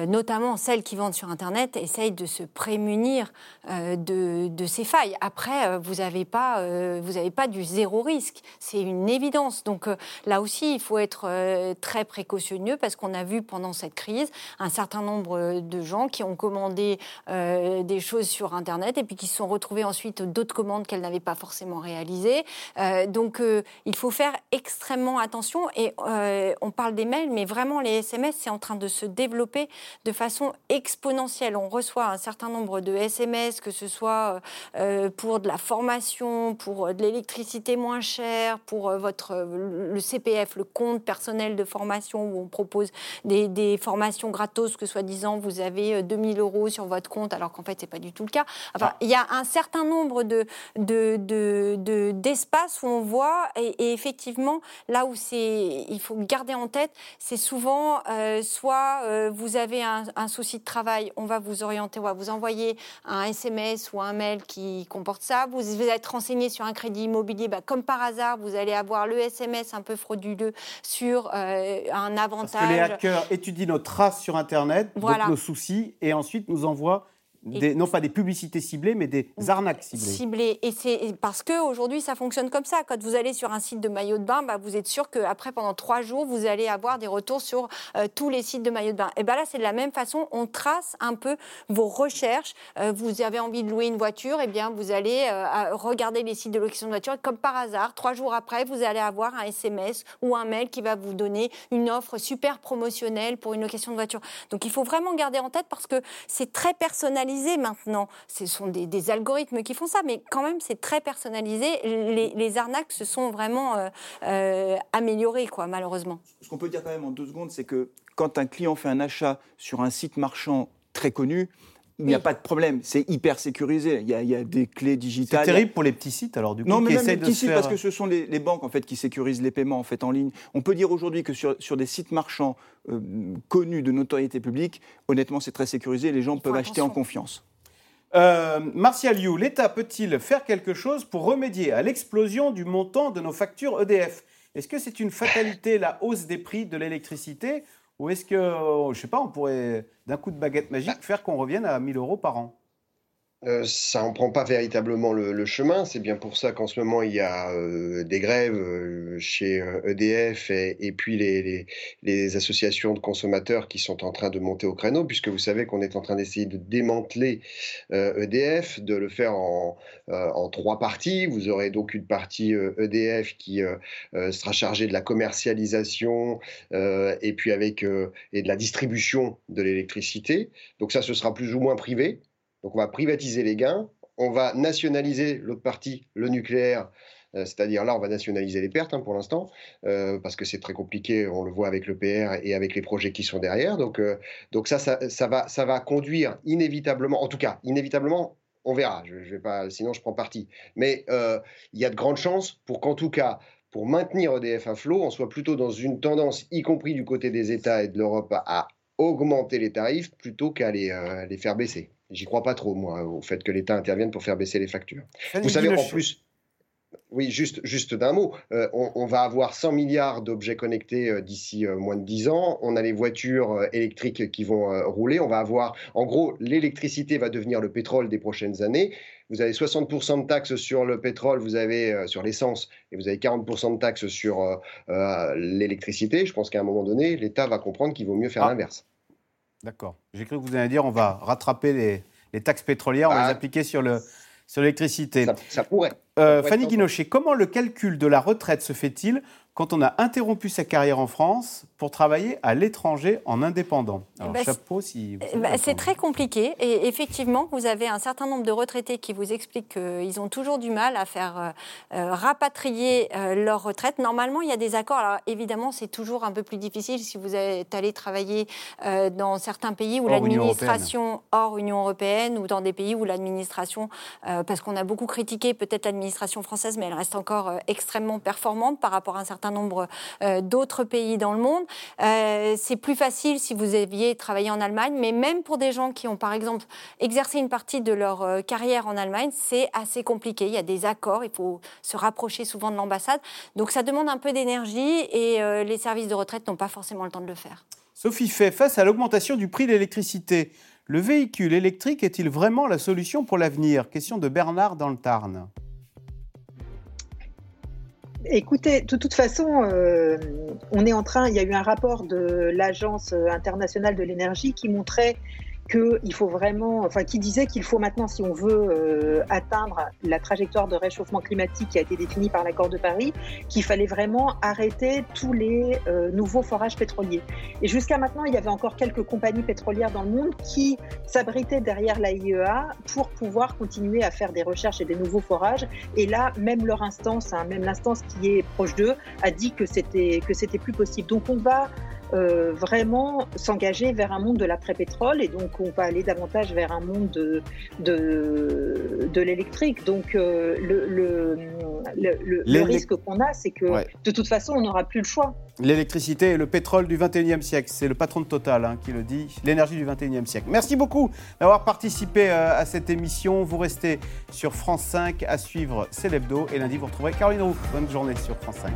notamment celles qui vendent sur Internet, essayent de se prémunir de, ces failles. Après, vous n'avez pas, pas du zéro risque, c'est une évidence. Donc là aussi, il faut être très précautionneux parce qu'on a vu pendant cette crise un certain nombre de gens qui ont commandé des choses sur Internet et puis qui se sont retrouvés ensuite d'autres commandes qu'elles n'avaient pas forcément réalisées euh, donc, euh, il faut faire extrêmement attention. Et euh, on parle des mails, mais vraiment, les SMS, c'est en train de se développer de façon exponentielle. On reçoit un certain nombre de SMS, que ce soit pour de la formation, pour de l'électricité moins chère, pour votre, le CPF, le compte personnel de formation, où on propose des, formations gratos, que soi-disant, vous avez 2000 euros sur votre compte, alors qu'en fait, ce n'est pas du tout le cas. Enfin, ah. il y a un certain nombre de, de, de, de d'espace où on voit, et, effectivement, là où c'est, il faut garder en tête, c'est souvent euh, soit euh, vous avez un, souci de travail, on va vous orienter, on va vous envoyer un SMS ou un mail qui comporte ça. Vous, vous êtes renseigné sur un crédit immobilier, bah, comme par hasard, vous allez avoir le SMS un peu frauduleux sur euh, un avantage. Parce que les hackers étudient nos traces sur Internet, donc nos soucis, et ensuite nous envoient non pas des publicités ciblées, mais des arnaques ciblées. Ciblées. Et c'est parce qu'aujourd'hui, ça fonctionne comme ça. Quand vous allez sur un site de maillot de bain, bah, vous êtes sûr qu'après, pendant trois jours, vous allez avoir des retours sur euh, tous les sites de maillot de bain. Et bien là, c'est de la même façon. On trace un peu vos recherches. Euh, vous avez envie de louer une voiture, et eh bien, vous allez euh, regarder les sites de location de voiture. Et comme par hasard, trois jours après, vous allez avoir un SMS ou un mail qui va vous donner une offre super promotionnelle pour une location de voiture. Donc, il faut vraiment garder en tête parce que c'est très personnalisé maintenant. Ce sont des, algorithmes qui font ça, mais quand même, c'est très personnalisé. Les, arnaques se sont vraiment euh, euh, améliorées, quoi, malheureusement. Ce qu'on peut dire quand même en deux secondes, c'est que quand un client fait un achat sur un site marchand très connu, il n'y a pas de problème, c'est hyper sécurisé. Il y, a, des clés digitales. C'est terrible pour les petits sites, alors du coup. Non, mais même les petits sites, parce que ce sont les, banques en fait qui sécurisent les paiements en fait en ligne. On peut dire aujourd'hui que sur, sur, des sites marchands euh, connus de notoriété publique, honnêtement, c'est très sécurisé. Les gens peuvent acheter en confiance. Euh, Martial You, l'État peut-il faire quelque chose pour remédier à l'explosion du montant de nos factures EDF Est-ce que c'est une fatalité, la hausse des prix de l'électricité? Ou est-ce que, je ne sais pas, on pourrait d'un coup de baguette magique faire qu'on revienne à 1000 euros par an? Euh, ça n'en prend pas véritablement le, chemin. C'est bien pour ça qu'en ce moment, il y a euh, des grèves euh, chez EDF e et, puis les, les, associations de consommateurs qui sont en train de monter au créneau, puisque vous savez qu'on est en train d'essayer de démanteler EDF, e de le faire en, en, trois parties. Vous aurez donc une partie EDF e qui sera chargée de la commercialisation et puis avec et de la distribution de l'électricité. Donc ça, ce sera plus ou moins privé. Donc on va privatiser les gains, on va nationaliser l'autre partie, le nucléaire, euh, c'est-à-dire là, on va nationaliser les pertes hein, pour l'instant, euh, parce que c'est très compliqué, on le voit avec le PR et avec les projets qui sont derrière. Donc, euh, ça, ça, va, conduire inévitablement, en tout cas, inévitablement, on verra, je, vais pas, sinon je prends parti. Mais il y a de grandes chances pour qu'en tout cas, pour maintenir EDF à flot, on soit plutôt dans une tendance, y compris du côté des États et de l'Europe, à augmenter les tarifs plutôt qu'à les faire baisser. J'y crois pas trop, moi, au fait que l'État intervienne pour faire baisser les factures. Vous savez, en plus, oui, juste, juste d'un mot. Euh, on, va avoir 100 milliards d'objets connectés euh, d'ici euh, moins de 10 ans. On a les voitures électriques qui vont rouler. On va avoir, en gros, l'électricité va devenir le pétrole des prochaines années. Vous avez 60% de taxes sur le pétrole, vous avez sur l'essence, et vous avez 40% de taxes sur l'électricité. Je pense qu'à un moment donné, l'État va comprendre qu'il vaut mieux faire ah. l'inverse. D'accord. J'ai cru que vous alliez dire on va rattraper les, taxes pétrolières, on va les ah. appliquer sur le, sur l'électricité. Ça, pourrait. Euh, Fanny Guinochet, comment le calcul de la retraite se fait-il quand on a interrompu sa carrière en France pour travailler à l'étranger en indépendant? Alors, bah, chapeau si. Bah, c'est très compliqué. Et effectivement, vous avez un certain nombre de retraités qui vous expliquent qu'ils ont toujours du mal à faire euh, euh, rapatrier leur retraite. Normalement, il y a des accords. Alors, évidemment, c'est toujours un peu plus difficile si vous êtes allé travailler dans certains pays où l'administration hors Union européenne ou dans des pays où l'administration, parce qu'on a beaucoup critiqué peut-être l'administration française, mais elle reste encore extrêmement performante par rapport à un certain nombre euh, d'autres pays dans le monde. Euh, c'est plus facile si vous aviez travaillé en Allemagne, mais même pour des gens qui ont, par exemple, exercé une partie de leur euh, carrière en Allemagne, c'est assez compliqué. Il y a des accords, il faut se rapprocher souvent de l'ambassade. Donc ça demande un peu d'énergie et les services de retraite n'ont pas forcément le temps de le faire. Sophie fait face à l'augmentation du prix de l'électricité. Le véhicule électrique est-il vraiment la solution pour l'avenir? Question de Bernard dans le Tarn. Écoutez, de toute façon, euh, on est en train, il y a eu un rapport de l'Agence internationale de l'énergie qui montrait qu'il faut vraiment, enfin, qui disait qu'il faut maintenant, si on veut euh, atteindre la trajectoire de réchauffement climatique qui a été définie par l'accord de Paris, qu'il fallait vraiment arrêter tous les euh, nouveaux forages pétroliers. Et jusqu'à maintenant, il y avait encore quelques compagnies pétrolières dans le monde qui s'abritaient derrière la IEA pour pouvoir continuer à faire des recherches et des nouveaux forages. Et là, même leur instance, hein, même l'instance qui est proche d'eux, a dit que c'était que c'était plus possible. Donc on va euh, vraiment s'engager vers un monde de l'après-pétrole et donc on va aller davantage vers un monde de, de, l'électrique. Donc euh, le, le, le, risque qu'on a, c'est que de toute façon, on n'aura plus le choix. L'électricité est le pétrole du 21e siècle. C'est le patron de Total hein, qui le dit. L'énergie du 21e siècle. Merci beaucoup d'avoir participé euh, à cette émission. Vous restez sur France 5 à suivre C'est l'hebdo. Et lundi, vous retrouverez Caroline Roux. Bonne journée sur France 5.